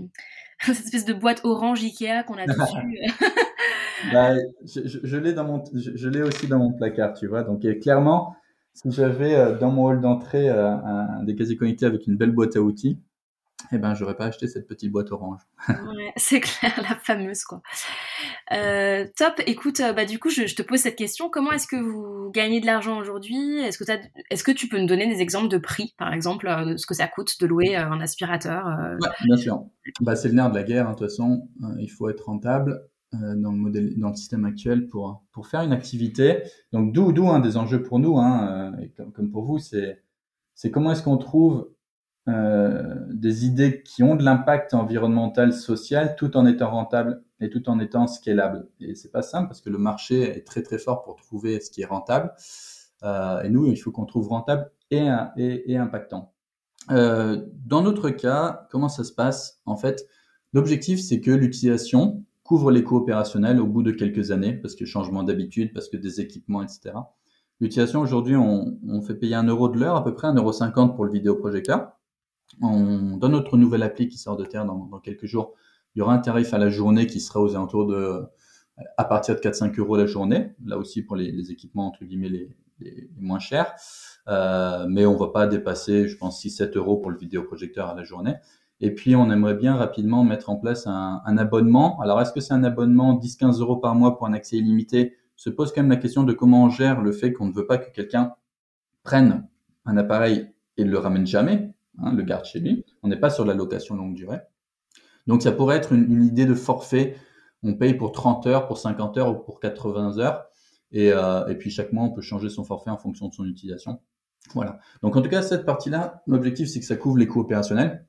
cette espèce de boîte orange Ikea qu'on a dessus. bah, je, je, l'ai dans mon, je, l'ai aussi dans mon placard, tu vois. Donc clairement, si j'avais euh, dans mon hall d'entrée euh, un, des casiers connectés avec une belle boîte à outils, eh ben, j'aurais pas acheté cette petite boîte orange. ouais, c'est clair, la fameuse, quoi. Euh, top. Écoute, bah, du coup, je, te pose cette question. Comment est-ce que vous gagnez de l'argent aujourd'hui? Est-ce que, est-ce que tu peux nous donner des exemples de prix, par exemple, de ce que ça coûte de louer un aspirateur ouais, Bien sûr. Bah, c'est le nerf de la guerre, hein, de toute façon. il faut être rentable. Dans le modèle, dans le système actuel pour pour faire une activité. Donc d'où d'où un des enjeux pour nous, hein, et comme, comme pour vous, c'est c'est comment est-ce qu'on trouve euh, des idées qui ont de l'impact environnemental, social, tout en étant rentable et tout en étant scalable. Et c'est pas simple parce que le marché est très très fort pour trouver ce qui est rentable. Euh, et nous, il faut qu'on trouve rentable et, et, et impactant. Euh, dans notre cas, comment ça se passe? En fait, l'objectif, c'est que l'utilisation couvre les coûts opérationnels au bout de quelques années, parce que changement d'habitude, parce que des équipements, etc. L'utilisation, aujourd'hui, on, fait payer un euro de l'heure, à peu près un euro cinquante pour le vidéoprojecteur. On, dans notre nouvelle appli qui sort de terre dans, quelques jours, il y aura un tarif à la journée qui sera aux alentours de, à partir de 4-5 euros la journée, là aussi pour les, équipements entre guillemets les, moins chers, euh, mais on va pas dépasser, je pense, 6-7 euros pour le vidéoprojecteur à la journée. Et puis, on aimerait bien rapidement mettre en place un, un abonnement. Alors, est-ce que c'est un abonnement 10-15 euros par mois pour un accès illimité? Se pose quand même la question de comment on gère le fait qu'on ne veut pas que quelqu'un prenne un appareil et ne le ramène jamais. Hein, le garde chez lui. On n'est pas sur la location longue durée. Donc ça pourrait être une, idée de forfait. On paye pour 30 heures, pour 50 heures ou pour 80 heures. Et, euh, et puis chaque mois, on peut changer son forfait en fonction de son utilisation. Voilà. Donc en tout cas, cette partie-là, l'objectif, c'est que ça couvre les coûts opérationnels.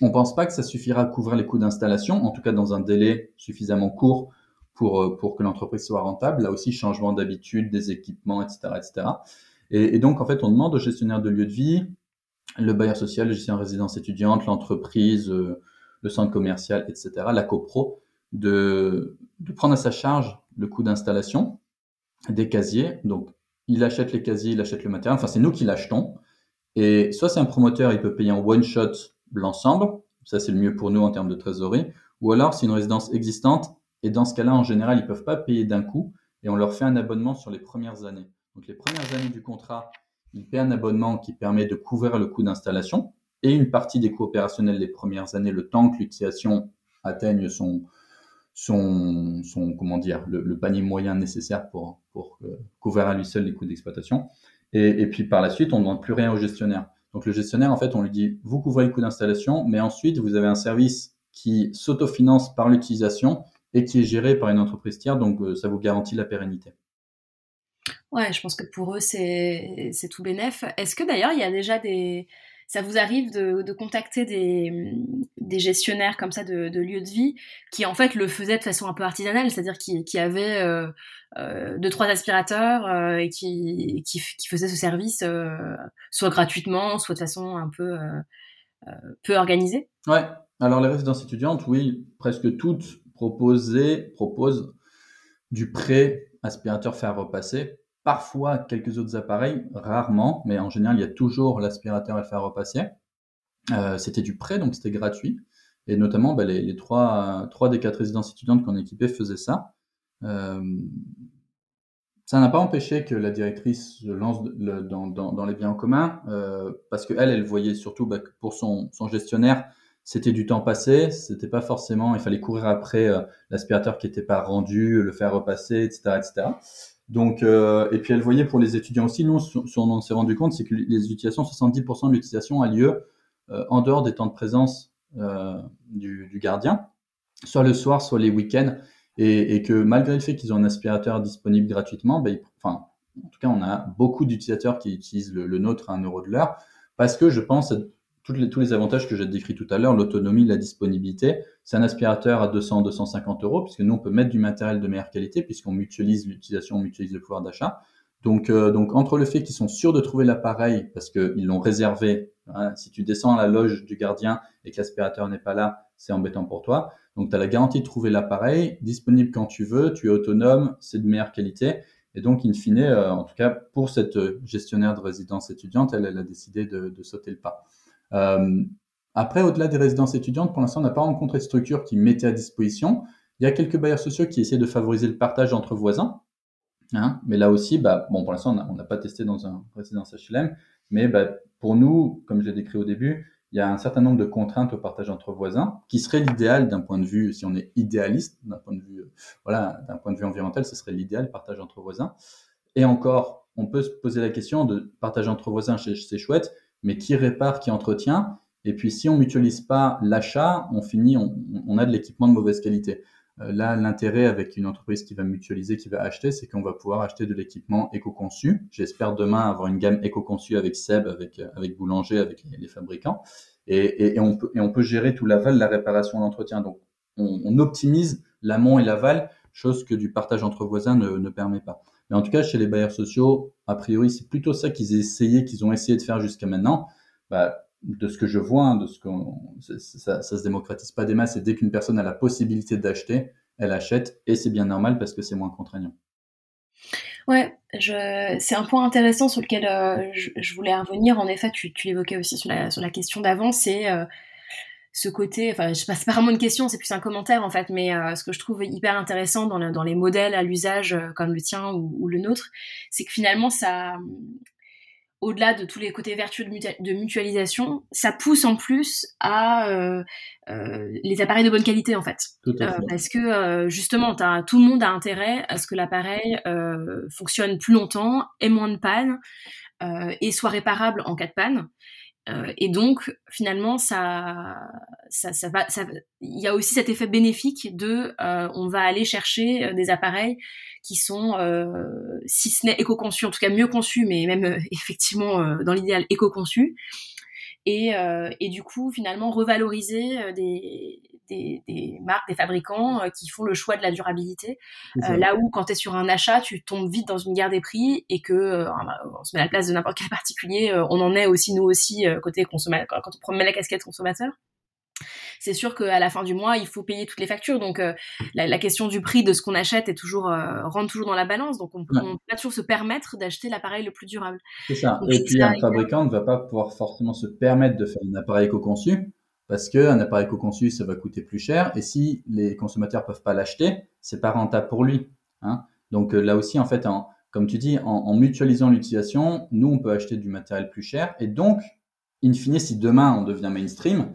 On pense pas que ça suffira à couvrir les coûts d'installation, en tout cas dans un délai suffisamment court pour, euh, pour que l'entreprise soit rentable. Là aussi, changement d'habitude, des équipements, etc. etc. Et, et, donc, en fait, on demande au gestionnaire de lieu de vie, le bailleur social, le gestionnaire résidence étudiante, l'entreprise, euh, le centre commercial, etc., la copro, de, de prendre à sa charge le coût d'installation des casiers. Donc, il achète les casiers, il achète le matériel. Enfin, c'est nous qui l'achetons. Et soit c'est un promoteur, il peut payer en one shot l'ensemble. Ça, c'est le mieux pour nous en termes de trésorerie. Ou alors, c'est une résidence existante. Et dans ce cas-là, en général, ils peuvent pas payer d'un coup. Et on leur fait un abonnement sur les premières années. Donc, les premières années du contrat, il paie un abonnement qui permet de couvrir le coût d'installation et une partie des coûts opérationnels les premières années, le temps que l'utilisation atteigne son, son, son comment dire, le, panier moyen nécessaire pour, pour euh, couvrir à lui seul les coûts d'exploitation. Et, et, puis par la suite, on ne demande plus rien au gestionnaire. Donc le gestionnaire, en fait, on lui dit, vous couvrez le coût d'installation, mais ensuite, vous avez un service qui s'autofinance par l'utilisation et qui est géré par une entreprise tiers, donc euh, ça vous garantit la pérennité. Ouais, je pense que pour eux, c'est tout bénef. Est-ce que d'ailleurs, il y a déjà des... Ça vous arrive de, de contacter des, des, gestionnaires comme ça de, de, lieux de vie qui en fait le faisaient de façon un peu artisanale, c'est-à-dire qui, qui avaient euh, euh, deux trois aspirateurs euh, et qui, qui, qui, faisaient ce service euh, soit gratuitement, soit de façon un peu euh, peu organisée? Ouais. Alors les résidences étudiantes, oui, presque toutes proposées proposent du prêt aspirateur faire repasser parfois quelques autres appareils, rarement, mais en général, il y a toujours l'aspirateur à faire repasser. Euh, c'était du prêt, donc c'était gratuit. Et notamment, bah, les, trois, trois des quatre résidences étudiantes qu'on équipait faisaient ça. Euh, ça n'a pas empêché que la directrice se lance dans, les biens en commun, euh, parce qu'elle, elle voyait surtout bah, que pour son, gestionnaire, c'était du temps passé, c'était pas forcément, il fallait courir après l'aspirateur qui n'était pas rendu, le faire repasser, etc., etc. Donc, euh, et puis elle voyait pour les étudiants aussi, nous, on s'est rendu compte, c'est que les utilisations, 70% de l'utilisation a lieu euh, en dehors des temps de présence euh, du, gardien, soit le soir, soit les week-ends, et, et, que malgré le fait qu'ils ont un aspirateur disponible gratuitement, ben, enfin, en tout cas, on a beaucoup d'utilisateurs qui utilisent le, le nôtre à un euro de l'heure, parce que je pense tous les avantages que j'ai décrits tout à l'heure, l'autonomie, la disponibilité. C'est un aspirateur à 200, 250 euros, puisque nous, on peut mettre du matériel de meilleure qualité, puisqu'on mutualise l'utilisation, on mutualise le pouvoir d'achat. Donc, euh, entre le fait qu'ils sont sûrs de trouver l'appareil, parce qu'ils l'ont réservé, hein, si tu descends à la loge du gardien et que l'aspirateur n'est pas là, c'est embêtant pour toi. Donc, tu as la garantie de trouver l'appareil, disponible quand tu veux, tu es autonome, c'est de meilleure qualité. Et donc, in fine, euh, en tout cas, pour cette gestionnaire de résidence étudiante, elle, a décidé de sauter le pas. Euh, après, au-delà des résidences étudiantes, pour l'instant, on n'a pas rencontré de structure qui mettait à disposition. Il y a quelques bailleurs sociaux qui essaient de favoriser le partage entre voisins. Hein, mais là aussi, bah, bon, pour l'instant, on n'a pas testé dans un résidence HLM, mais bah, pour nous, comme je l'ai décrit au début, il y a un certain nombre de contraintes au partage entre voisins, qui serait l'idéal d'un point de vue, si on est idéaliste, d'un point de vue, voilà, d'un point de vue environnemental, ce serait l'idéal, partage entre voisins. Et encore, on peut se poser la question de partage entre voisins, c'est chouette, mais qui répare, qui entretient. Et puis, si on mutualise pas l'achat, on finit, on, a de l'équipement de mauvaise qualité. Euh, là, l'intérêt avec une entreprise qui va mutualiser, qui va acheter, c'est qu'on va pouvoir acheter de l'équipement éco-conçu. J'espère demain avoir une gamme éco-conçue avec Seb, avec, Boulanger, avec les, fabricants. Et, on peut, gérer tout l'aval, la réparation, l'entretien. Donc, on, optimise l'amont et l'aval, chose que du partage entre voisins ne permet pas. Mais en tout cas, chez les bailleurs sociaux, a priori, c'est plutôt ça qu'ils essayé, qu'ils ont essayé de faire jusqu'à maintenant. Bah, de ce que je vois, hein, de ce qu'on, ça, ça se démocratise pas des masses. Et dès qu'une personne a la possibilité d'acheter, elle achète, et c'est bien normal parce que c'est moins contraignant. Ouais, c'est un point intéressant sur lequel euh, je, voulais revenir. En effet, tu, tu l'évoquais aussi sur la, sur la question d'avant, c'est euh, ce côté, enfin, je passe pas vraiment une question, c'est plus un commentaire en fait, mais euh, ce que je trouve hyper intéressant dans, dans les modèles à l'usage euh, comme le tien ou, le nôtre, c'est que finalement ça, au-delà de tous les côtés vertueux de, mutualisation, ça pousse en plus à euh, les appareils de bonne qualité en fait, parce que justement, as, tout le monde a intérêt à ce que l'appareil fonctionne plus longtemps, ait moins de panne et soit réparable en cas de panne. Euh, et donc, finalement, ça, ça, ça va, ça, il y a aussi cet effet bénéfique de, euh, on va aller chercher euh, des appareils qui sont, si ce n'est éco-conçus, en tout cas mieux conçus, mais même effectivement dans l'idéal éco-conçus, et, et, du coup, finalement, revaloriser des, des, marques, des fabricants euh, qui font le choix de la durabilité. Euh, là où quand tu es sur un achat, tu tombes vite dans une guerre des prix et que euh, on se met à la place de n'importe quel particulier, on en est aussi nous aussi côté consommateur quand on prend la casquette consommateur c'est sûr qu'à la fin du mois, il faut payer toutes les factures. Donc, la, question du prix de ce qu'on achète est toujours rentre toujours dans la balance. Donc, on, peut pas toujours se permettre d'acheter l'appareil le plus durable. C'est ça. et puis, un fabricant ne va pas pouvoir forcément se permettre de faire un appareil éco-conçu parce qu'un appareil éco-conçu, ça va coûter plus cher. Et si les consommateurs peuvent pas l'acheter, c'est pas rentable pour lui. Hein. Donc euh, là aussi, en fait, en, comme tu dis, en, mutualisant l'utilisation, nous, on peut acheter du matériel plus cher. Et donc, in fine, si demain on devient mainstream,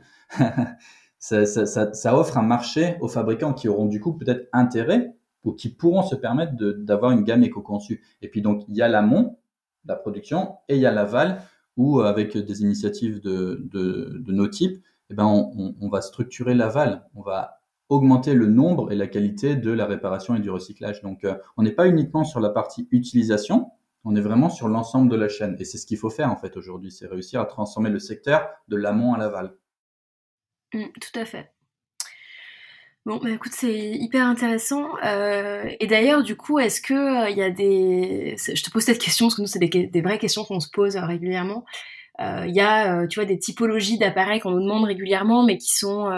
ça, ça, ça, offre un marché aux fabricants qui auront du coup peut-être intérêt ou qui pourront se permettre d'avoir une gamme éco-conçue. Et puis donc, il y a l'amont, la production, et il y a l'aval, où avec des initiatives de nos types, eh ben on, va structurer l'aval, on va augmenter le nombre et la qualité de la réparation et du recyclage. Donc, euh, on n'est pas uniquement sur la partie utilisation, on est vraiment sur l'ensemble de la chaîne. Et c'est ce qu'il faut faire en fait aujourd'hui, c'est réussir à transformer le secteur de l'amont à l'aval. Mmh, tout à fait. Bon, bah écoute, c'est hyper intéressant. Euh, et d'ailleurs, du coup, est-ce que euh, il y a des... Je te pose cette question parce que nous, c'est des, des, vraies questions qu'on se pose régulièrement. Euh, il y a, tu vois, des typologies d'appareils qu'on nous demande régulièrement, mais qui sont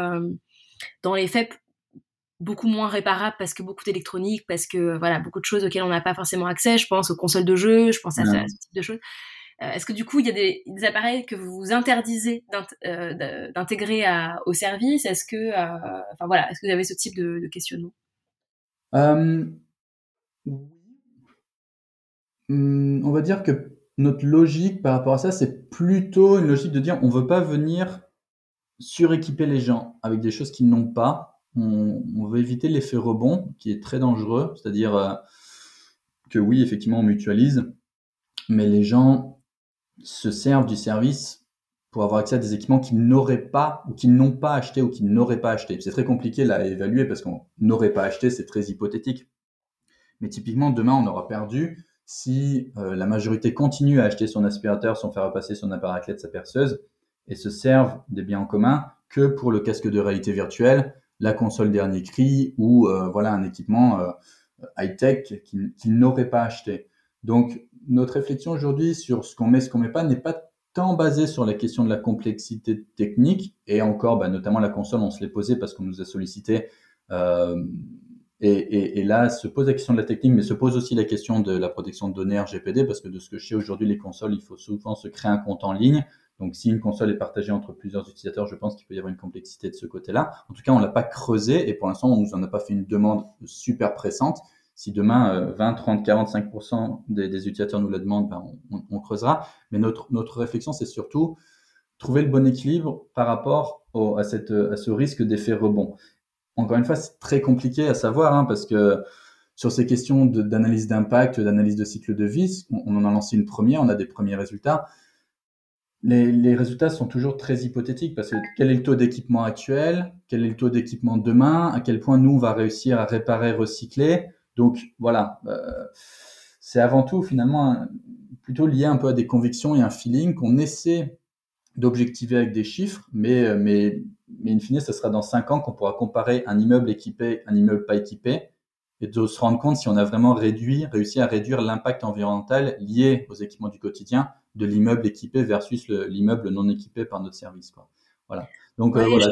dans les faits beaucoup moins réparables parce que beaucoup d'électronique, parce que voilà, beaucoup de choses auxquelles on n'a pas forcément accès. Je pense aux consoles de jeux, je pense à, ce type de choses. Est-ce que du coup, il y a des, appareils que vous interdisez d'intégrer au service? Est-ce que, enfin voilà, est-ce que vous avez ce type de, questionnement? Hum, On va dire que notre logique par rapport à ça, c'est plutôt une logique de dire on veut pas venir suréquiper les gens avec des choses qu'ils n'ont pas. On, veut éviter l'effet rebond qui est très dangereux, c'est-à-dire euh, que oui, effectivement, on mutualise, mais les gens se servent du service pour avoir accès à des équipements qu'ils n'auraient pas ou qu'ils n'ont pas acheté ou qu'ils n'auraient pas acheté. C'est très compliqué à évaluer parce qu'on n'aurait pas acheté, c'est très hypothétique. Mais typiquement, demain, on aura perdu si euh, la majorité continue à acheter son aspirateur son faire à passer, son appareil à clé de sa perceuse, et se servent des biens en commun que pour le casque de réalité virtuelle, la console dernier cri ou euh, voilà un équipement euh, high-tech qu'ils n'auraient pas acheté. Donc notre réflexion aujourd'hui sur ce qu'on met, ce qu'on met pas n'est pas tant basée sur la question de la complexité technique et encore bah, notamment la console on se l'est posé parce qu'on nous a sollicité euh, et, là se pose la question de la technique mais se pose aussi la question de la protection de données RGPD parce que de ce que je sais aujourd'hui les consoles il faut souvent se créer un compte en ligne donc, si une console est partagée entre plusieurs utilisateurs, je pense qu'il peut y avoir une complexité de ce côté-là. En tout cas, on l'a pas creusé et pour l'instant, on nous en a pas fait une demande super pressante. Si demain, 20, 30, 45% des, utilisateurs nous la demandent, ben, on, creusera. Mais notre, notre réflexion, c'est surtout trouver le bon équilibre par rapport à, cette, à ce risque d'effet rebond. Encore une fois, c'est très compliqué à savoir hein, parce que sur ces questions d'analyse d'impact, d'analyse de cycle de vie, on, on en a lancé une première, on a des premiers résultats les, résultats sont toujours très hypothétiques parce que quel est le taux d'équipement actuel, quel est le taux d'équipement demain, à quel point nous on va réussir à réparer, recycler? Donc voilà, euh, c'est avant tout finalement plutôt lié un peu à des convictions et un feeling qu'on essaie d'objectiver avec des chiffres, mais, mais, mais in fine, ce sera dans cinq ans qu'on pourra comparer un immeuble équipé, un immeuble pas équipé, et de se rendre compte si on a vraiment réduit, réussi à réduire l'impact environnemental lié aux équipements du quotidien de l'immeuble équipé versus l'immeuble non équipé par notre service. Quoi. Voilà. Donc euh, voilà,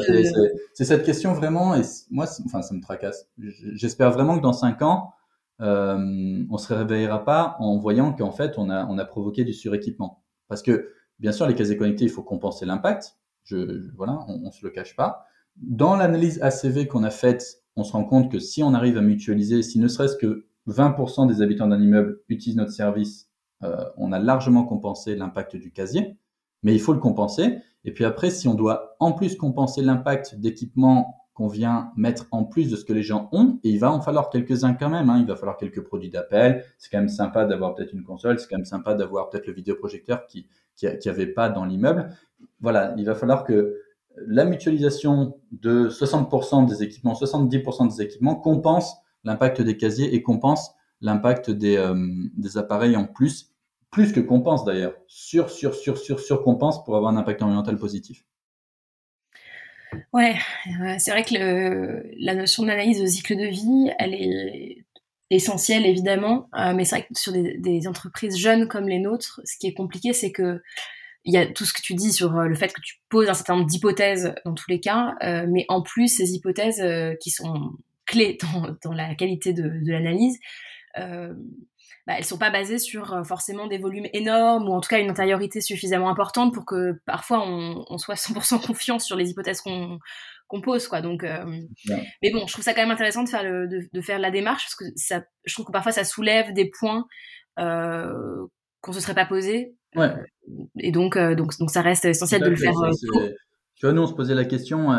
c'est cette question vraiment, et moi, enfin, ça me tracasse. J'espère vraiment que dans cinq ans, euh, on se réveillera pas en voyant qu'en fait, on a, on a provoqué du suréquipement. Parce que, bien sûr, les casiers connectés, il faut compenser l'impact. Je, voilà, on, on se le cache pas. Dans l'analyse ACV qu'on a faite, on se rend compte que si on arrive à mutualiser, si ne serait-ce que 20% des habitants d'un immeuble utilisent notre service euh, on a largement compensé l'impact du casier, mais il faut le compenser. Et puis après, si on doit en plus compenser l'impact d'équipements qu'on vient mettre en plus de ce que les gens ont, et il va en falloir quelques-uns quand même, hein. il va falloir quelques produits d'appel, c'est quand même sympa d'avoir peut-être une console, c'est quand même sympa d'avoir peut-être le vidéoprojecteur qui qui, avait pas dans l'immeuble. Voilà, il va falloir que la mutualisation de 60% des équipements, 70% des équipements compense l'impact des casiers et compense l'impact des, euh, des appareils en plus plus que compense d'ailleurs, sur, sur, sur, sur, sur compense pour avoir un impact environnemental positif. Ouais, c'est vrai que la notion d'analyse de cycle de vie, elle est essentielle évidemment, euh, mais c'est vrai que sur des, entreprises jeunes comme les nôtres, ce qui est compliqué, c'est que il y a tout ce que tu dis sur euh, le fait que tu poses un certain nombre d'hypothèses dans tous les cas, euh, mais en plus ces hypothèses qui sont clés dans, la qualité de, l'analyse, bah, elles sont pas basées sur euh, forcément des volumes énormes ou en tout cas une intériorité suffisamment importante pour que parfois on, on soit 100% confiant sur les hypothèses qu'on qu'on pose quoi. Donc euh, mais bon je trouve ça quand même intéressant de faire le, de, de, faire la démarche parce que ça je trouve que parfois ça soulève des points euh, qu'on se serait pas posé ouais. et donc, euh, donc donc ça reste essentiel de le faire tu vois nous on se posait la question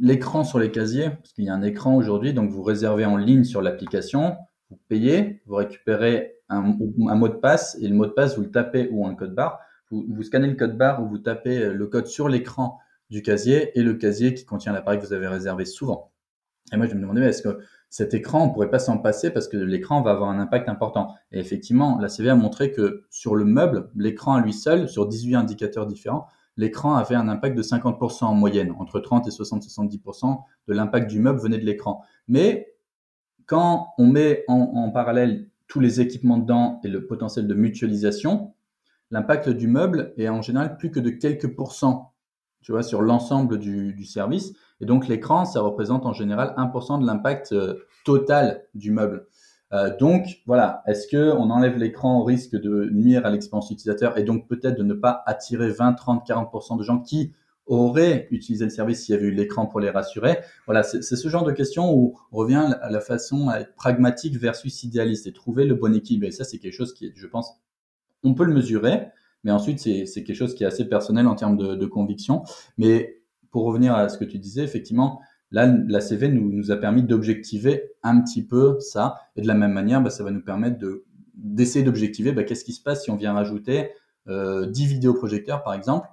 l'écran sur les casiers parce qu'il y a un écran aujourd'hui donc vous réservez en ligne sur l'application vous payez, vous récupérez un, mot de passe et le mot de passe, vous le tapez ou un code barre. Vous, scannez le code barre ou vous tapez le code sur l'écran du casier et le casier qui contient l'appareil que vous avez réservé souvent. Et moi, je me demandais, est-ce que cet écran, on pourrait pas s'en passer parce que l'écran va avoir un impact important? Et effectivement, la CV a montré que sur le meuble, l'écran à lui seul, sur 18 indicateurs différents, l'écran avait un impact de 50% en moyenne. Entre 30 et 60-70% de l'impact du meuble venait de l'écran. Mais quand on met en, parallèle tous les équipements dedans et le potentiel de mutualisation, l'impact du meuble est en général plus que de quelques pourcents, tu sur l'ensemble du, service. Et donc l'écran, ça représente en général 1% de l'impact euh, total du meuble. Euh, donc voilà, est-ce que on enlève l'écran au risque de nuire à l'expérience utilisateur et donc peut-être de ne pas attirer 20, 30, 40% de gens qui auraient utilisé le service s'il y avait eu l'écran pour les rassurer Voilà, c'est ce genre de questions où on revient à la façon à être pragmatique versus idéaliste et trouver le bon équilibre. Et ça, c'est quelque chose qui je pense, on peut le mesurer, mais ensuite, c'est quelque chose qui est assez personnel en termes de, conviction. Mais pour revenir à ce que tu disais, effectivement, là, la CV nous, nous a permis d'objectiver un petit peu ça. Et de la même manière, bah, ça va nous permettre de d'essayer d'objectiver bah, qu'est-ce qui se passe si on vient rajouter euh, 10 vidéoprojecteurs, par exemple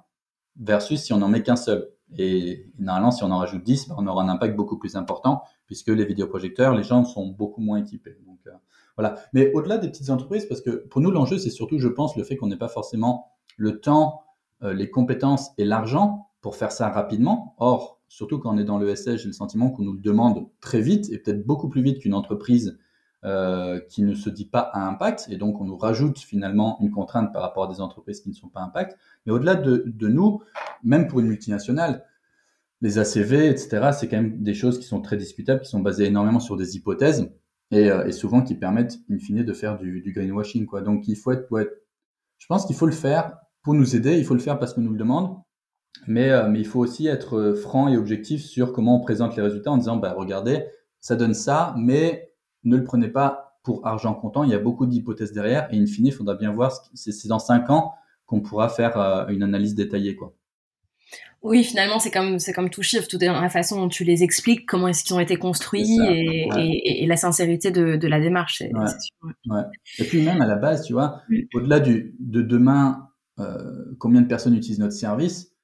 versus si on n'en met qu'un seul. Et normalement, si on en rajoute 10, ben, on aura un impact beaucoup plus important puisque les vidéoprojecteurs, les gens sont beaucoup moins équipés. Donc euh, voilà. Mais au-delà des petites entreprises, parce que pour nous, l'enjeu, c'est surtout, je pense, le fait qu'on n'ait pas forcément le temps les compétences et l'argent pour faire ça rapidement. Or, surtout quand on est dans le j'ai le sentiment qu'on nous le demande très vite et peut-être beaucoup plus vite qu'une entreprise euh, qui ne se dit pas à impact, et donc on nous rajoute finalement une contrainte par rapport à des entreprises qui ne sont pas impact. Mais au-delà de, nous, même pour une multinationale, les ACV, etc., c'est quand même des choses qui sont très discutables, qui sont basées énormément sur des hypothèses et, euh, souvent qui permettent, in fine, de faire du, greenwashing. Quoi. Donc il faut être, je pense qu'il faut le faire pour nous aider, il faut le faire parce qu'on nous le demande, mais, euh, il faut aussi être franc et objectif sur comment on présente les résultats en disant, bah, regardez, ça donne ça, mais ne le prenez pas pour argent comptant. Il y a beaucoup d'hypothèses derrière et in fine, il faudra bien voir. C'est dans cinq ans qu'on pourra faire euh, une analyse détaillée, quoi. Oui, finalement, c'est comme c'est comme tout chiffre, tout est dans la façon dont tu les expliques, comment est-ce qu'ils ont été construits et, la sincérité de, la démarche. Et puis même à la base, tu vois, au-delà de demain, euh, combien de personnes utilisent notre service,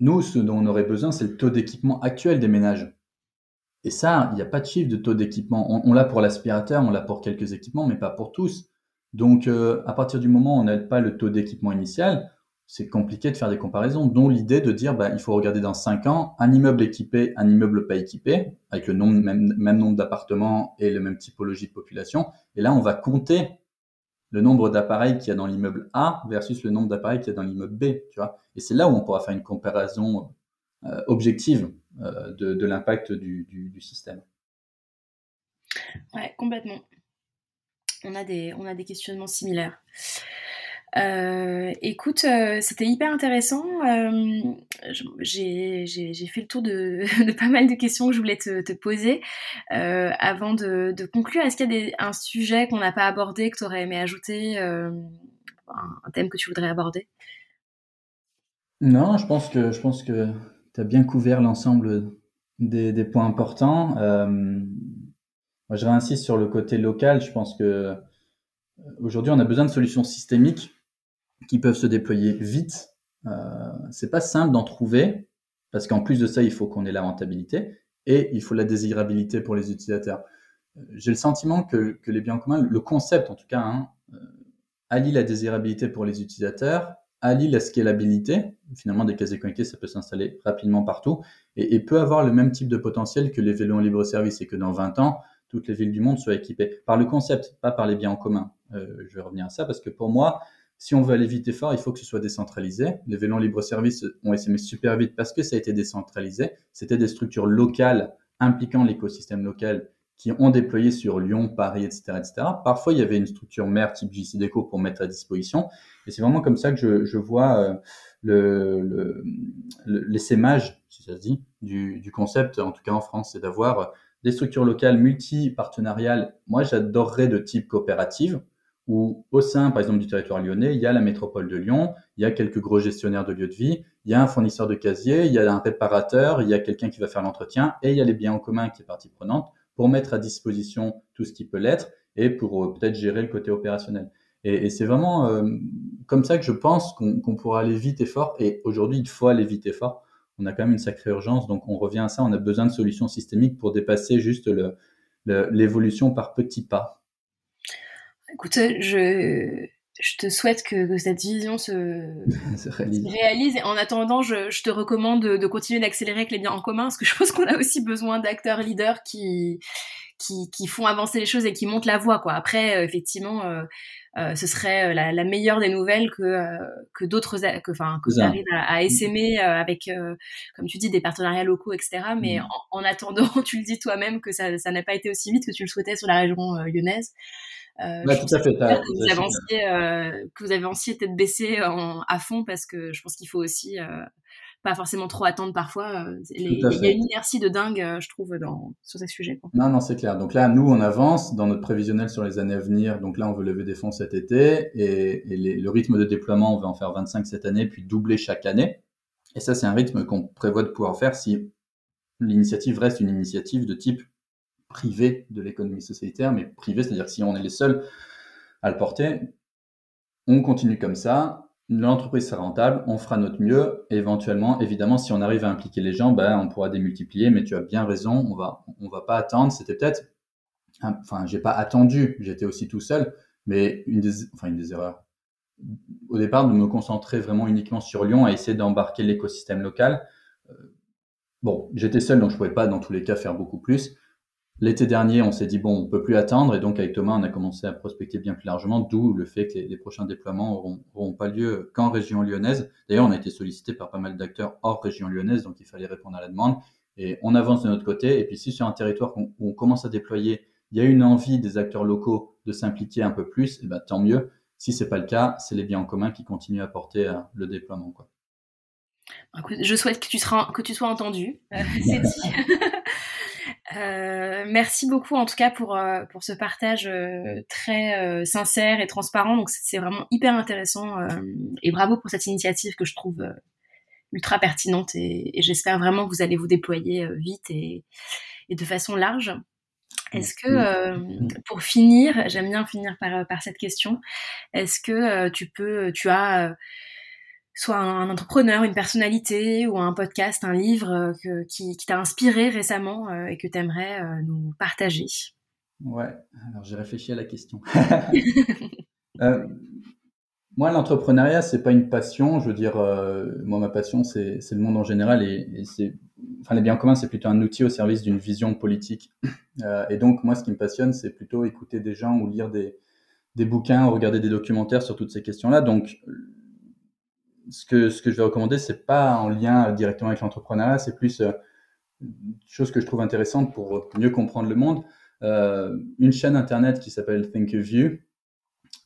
nous, ce dont on aurait besoin, c'est le taux d'équipement actuel des ménages. Et ça, il n'y a pas de chiffre de taux d'équipement. On, l'a pour l'aspirateur, on l'a pour quelques équipements, mais pas pour tous. Donc, euh, à partir du moment où on n'a pas le taux d'équipement initial, c'est compliqué de faire des comparaisons, dont l'idée de dire, bah, il faut regarder dans 5 ans un immeuble équipé, un immeuble pas équipé, avec le même, nombre d'appartements et le même typologie de population. Et là, on va compter le nombre d'appareils qu'il y a dans l'immeuble A versus le nombre d'appareils qu'il y a dans l'immeuble B. Et c'est là où on pourra faire une comparaison euh, objective euh, de, l'impact du, système. Ouais, complètement. On a des, on a des questionnements similaires. Euh, écoute, c'était hyper intéressant. J'ai fait le tour de, pas mal de questions que je voulais te, poser. avant de, conclure, est-ce qu'il y a un sujet qu'on n'a pas abordé, que tu aurais aimé ajouter, un, thème que tu voudrais aborder? Non, je pense que, je pense que tu as bien couvert l'ensemble des, points importants. Euh, moi, je réinsiste sur le côté local. Je pense que euh, aujourd'hui, on a besoin de solutions systémiques qui peuvent se déployer vite. Euh, c'est pas simple d'en trouver parce qu'en plus de ça, il faut qu'on ait la rentabilité et il faut la désirabilité pour les utilisateurs. Euh, j'ai le sentiment que, les biens communs, le concept en tout cas, hein, allie la désirabilité pour les utilisateurs allie la scalabilité. Finalement, des casiers connectés, ça peut s'installer rapidement partout et, peut avoir le même type de potentiel que les vélos en libre service et que dans 20 ans, toutes les villes du monde soient équipées par le concept, pas par les biens en commun. Euh, je vais revenir à ça parce que pour moi, si on veut aller vite et fort, il faut que ce soit décentralisé. Les vélos en libre service ont essaimé super vite parce que ça a été décentralisé. C'était des structures locales impliquant l'écosystème local qui ont déployé sur Lyon, Paris, etc., etc. Parfois, il y avait une structure mère type JC Deco pour mettre à disposition. Et c'est vraiment comme ça que je, je vois euh, le, le, l'essaimage, si ça se dit, du, du, concept, en tout cas en France, c'est d'avoir des structures locales multi-partenariales. Moi, j'adorerais de type coopérative, où au sein, par exemple, du territoire lyonnais, il y a la métropole de Lyon, il y a quelques gros gestionnaires de lieux de vie, il y a un fournisseur de casiers, il y a un réparateur, il y a quelqu'un qui va faire l'entretien, et il y a les biens en commun qui est partie prenante pour mettre à disposition tout ce qui peut l'être et pour euh, peut-être gérer le côté opérationnel. Et, c'est vraiment euh, comme ça que je pense qu'on pourra aller vite et fort. Et aujourd'hui, il faut aller vite et fort. On a quand même une sacrée urgence, donc on revient à ça. On a besoin de solutions systémiques pour dépasser juste l'évolution par petits pas. Écoute, je, je te souhaite que, cette vision se, réalise. Et en attendant, je, te recommande de, continuer d'accélérer avec les biens en commun, parce que je pense qu'on a aussi besoin d'acteurs leaders qui, qui, font avancer les choses et qui montent la voie. Quoi. Après, euh, effectivement, euh, euh, ce serait la, meilleure des nouvelles que, que d'autres, que, enfin, que ça arrive à, à essaimer avec, comme tu dis, des partenariats locaux, etc. Mais mm. en, en, attendant, tu le dis toi-même que ça n'a pas été aussi vite que tu le souhaitais sur la région lyonnaise. Euh, tout à fait. Que vous, avanciez, euh, que vous avanciez tête baissée à fond parce que je pense qu'il faut aussi euh, pas forcément trop attendre parfois. il y a une inertie de dingue, je trouve, dans, sur ces sujets. Quoi. Non, non, c'est clair. Donc là, nous, on avance dans notre prévisionnel sur les années à venir. Donc là, on veut lever des fonds cet été et, et le rythme de déploiement, on va en faire 25 cette année, puis doubler chaque année. Et ça, c'est un rythme qu'on prévoit de pouvoir faire si l'initiative reste une initiative de type privé de l'économie sociétaire, mais privé, c'est-à-dire que si on est les seuls à le porter, on continue comme ça, l'entreprise sera rentable, on fera notre mieux, éventuellement, évidemment, si on arrive à impliquer les gens, ben, on pourra démultiplier, mais tu as bien raison, on va, on va pas attendre, c'était peut-être, enfin, j'ai pas attendu, j'étais aussi tout seul, mais une des, enfin, une des erreurs, au départ de me concentrer vraiment uniquement sur Lyon, à essayer d'embarquer l'écosystème local. bon, j'étais seul, donc je pouvais pas dans tous les cas faire beaucoup plus. L'été dernier, on s'est dit bon, on peut plus attendre, et donc avec Thomas, on a commencé à prospecter bien plus largement, d'où le fait que les, prochains déploiements n'auront pas lieu qu'en région lyonnaise. D'ailleurs, on a été sollicité par pas mal d'acteurs hors région lyonnaise, donc il fallait répondre à la demande. Et on avance de notre côté. Et puis si sur un territoire où on commence à déployer, il y a une envie des acteurs locaux de s'impliquer un peu plus, et eh ben tant mieux. Si c'est pas le cas, c'est les biens en commun qui continuent à porter euh, le déploiement. Quoi. Je souhaite que tu, seras, que tu sois entendu. Euh, c'est dit. Euh, merci beaucoup en tout cas pour, euh, pour ce partage euh, très sincère et transparent. Donc c'est vraiment hyper intéressant et bravo pour cette initiative que je trouve ultra pertinente et, j'espère vraiment que vous allez vous déployer vite et, et, de façon large. Est-ce que, pour finir, j'aime bien finir par, par cette question, est-ce que tu peux, tu as soit un, entrepreneur, une personnalité ou un podcast, un livre euh, qui, t'a inspiré récemment euh, et que tu aimerais euh, nous partager Ouais, alors j'ai réfléchi à la question. moi, l'entrepreneuriat, c'est pas une passion. Je veux dire, moi, ma passion, c'est le monde en général et, c'est, enfin, les biens communs, c'est plutôt un outil au service d'une vision politique. et donc, moi, ce qui me passionne, c'est plutôt écouter des gens ou lire des, des bouquins ou regarder des documentaires sur toutes ces questions-là. Donc, ce que, ce que je vais recommander, c'est pas en lien directement avec l'entrepreneuriat, c'est plus euh, une chose que je trouve intéressante pour mieux comprendre le monde. Euh, une chaîne internet qui s'appelle Think of You,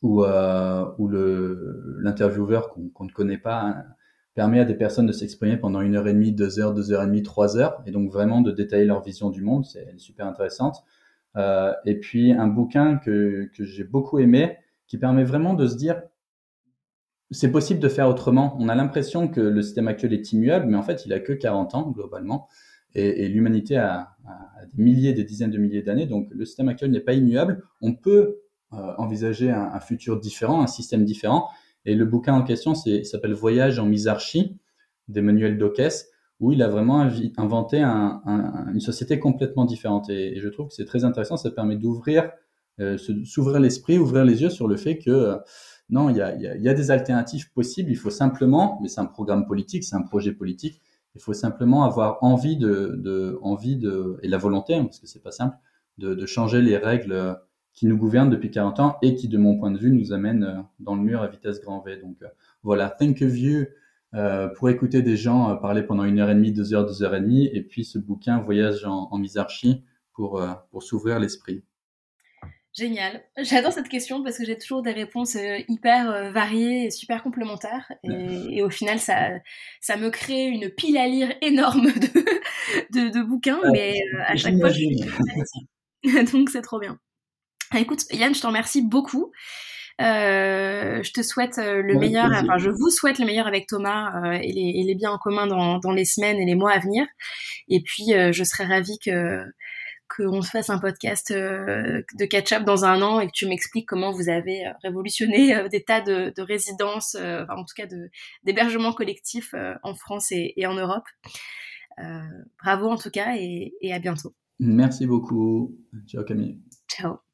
où, euh, où l'intervieweur qu'on ne connaît pas hein, permet à des personnes de s'exprimer pendant une heure et demie, deux heures, deux heures et demie, trois heures, et donc vraiment de détailler leur vision du monde. C'est super intéressante. Euh, et puis un bouquin que, que j'ai beaucoup aimé, qui permet vraiment de se dire c'est possible de faire autrement. On a l'impression que le système actuel est immuable, mais en fait, il a que 40 ans globalement. Et, l'humanité a, des milliers, des dizaines de milliers d'années. Donc, le système actuel n'est pas immuable. On peut euh, envisager un, futur différent, un système différent. Et le bouquin en question s'appelle Voyage en misarchie d'Emmanuel Dockès, où il a vraiment inventé une société complètement différente. Et, je trouve que c'est très intéressant. Ça permet d'ouvrir, euh, s'ouvrir l'esprit, ouvrir les yeux sur le fait que non, il y a, des alternatives possibles. Il faut simplement, mais c'est un programme politique, c'est un projet politique. Il faut simplement avoir envie de, envie de, et la volonté, hein, parce que c'est pas simple, de, changer les règles qui nous gouvernent depuis 40 ans et qui, de mon point de vue, nous amènent euh, dans le mur à vitesse grand V. Donc euh, voilà, Think of You euh, pour écouter des gens parler pendant une heure et demie, deux heures, deux heures et demie, et puis ce bouquin Voyage en, en misarchie pour, pour s'ouvrir l'esprit. Génial. J'adore cette question parce que j'ai toujours des réponses euh, hyper euh, variées et super complémentaires. Et, au final, ça, ça me crée une pile à lire énorme de, de, bouquins, mais euh, à chaque fois, je Donc, c'est trop bien. Écoute, Yann, je te remercie beaucoup. je te souhaite le meilleur, enfin, je vous souhaite le meilleur avec Thomas et, les, et, les, biens en commun dans, dans, les semaines et les mois à venir. Et puis, je serais ravie que qu'on se fasse un podcast euh, de catch-up dans un an et que tu m'expliques comment vous avez euh, révolutionné euh, des tas de, résidences, en tout cas d'hébergements collectifs en France et, en Europe. bravo en tout cas et, et à bientôt. Merci beaucoup. Ciao Camille. Ciao.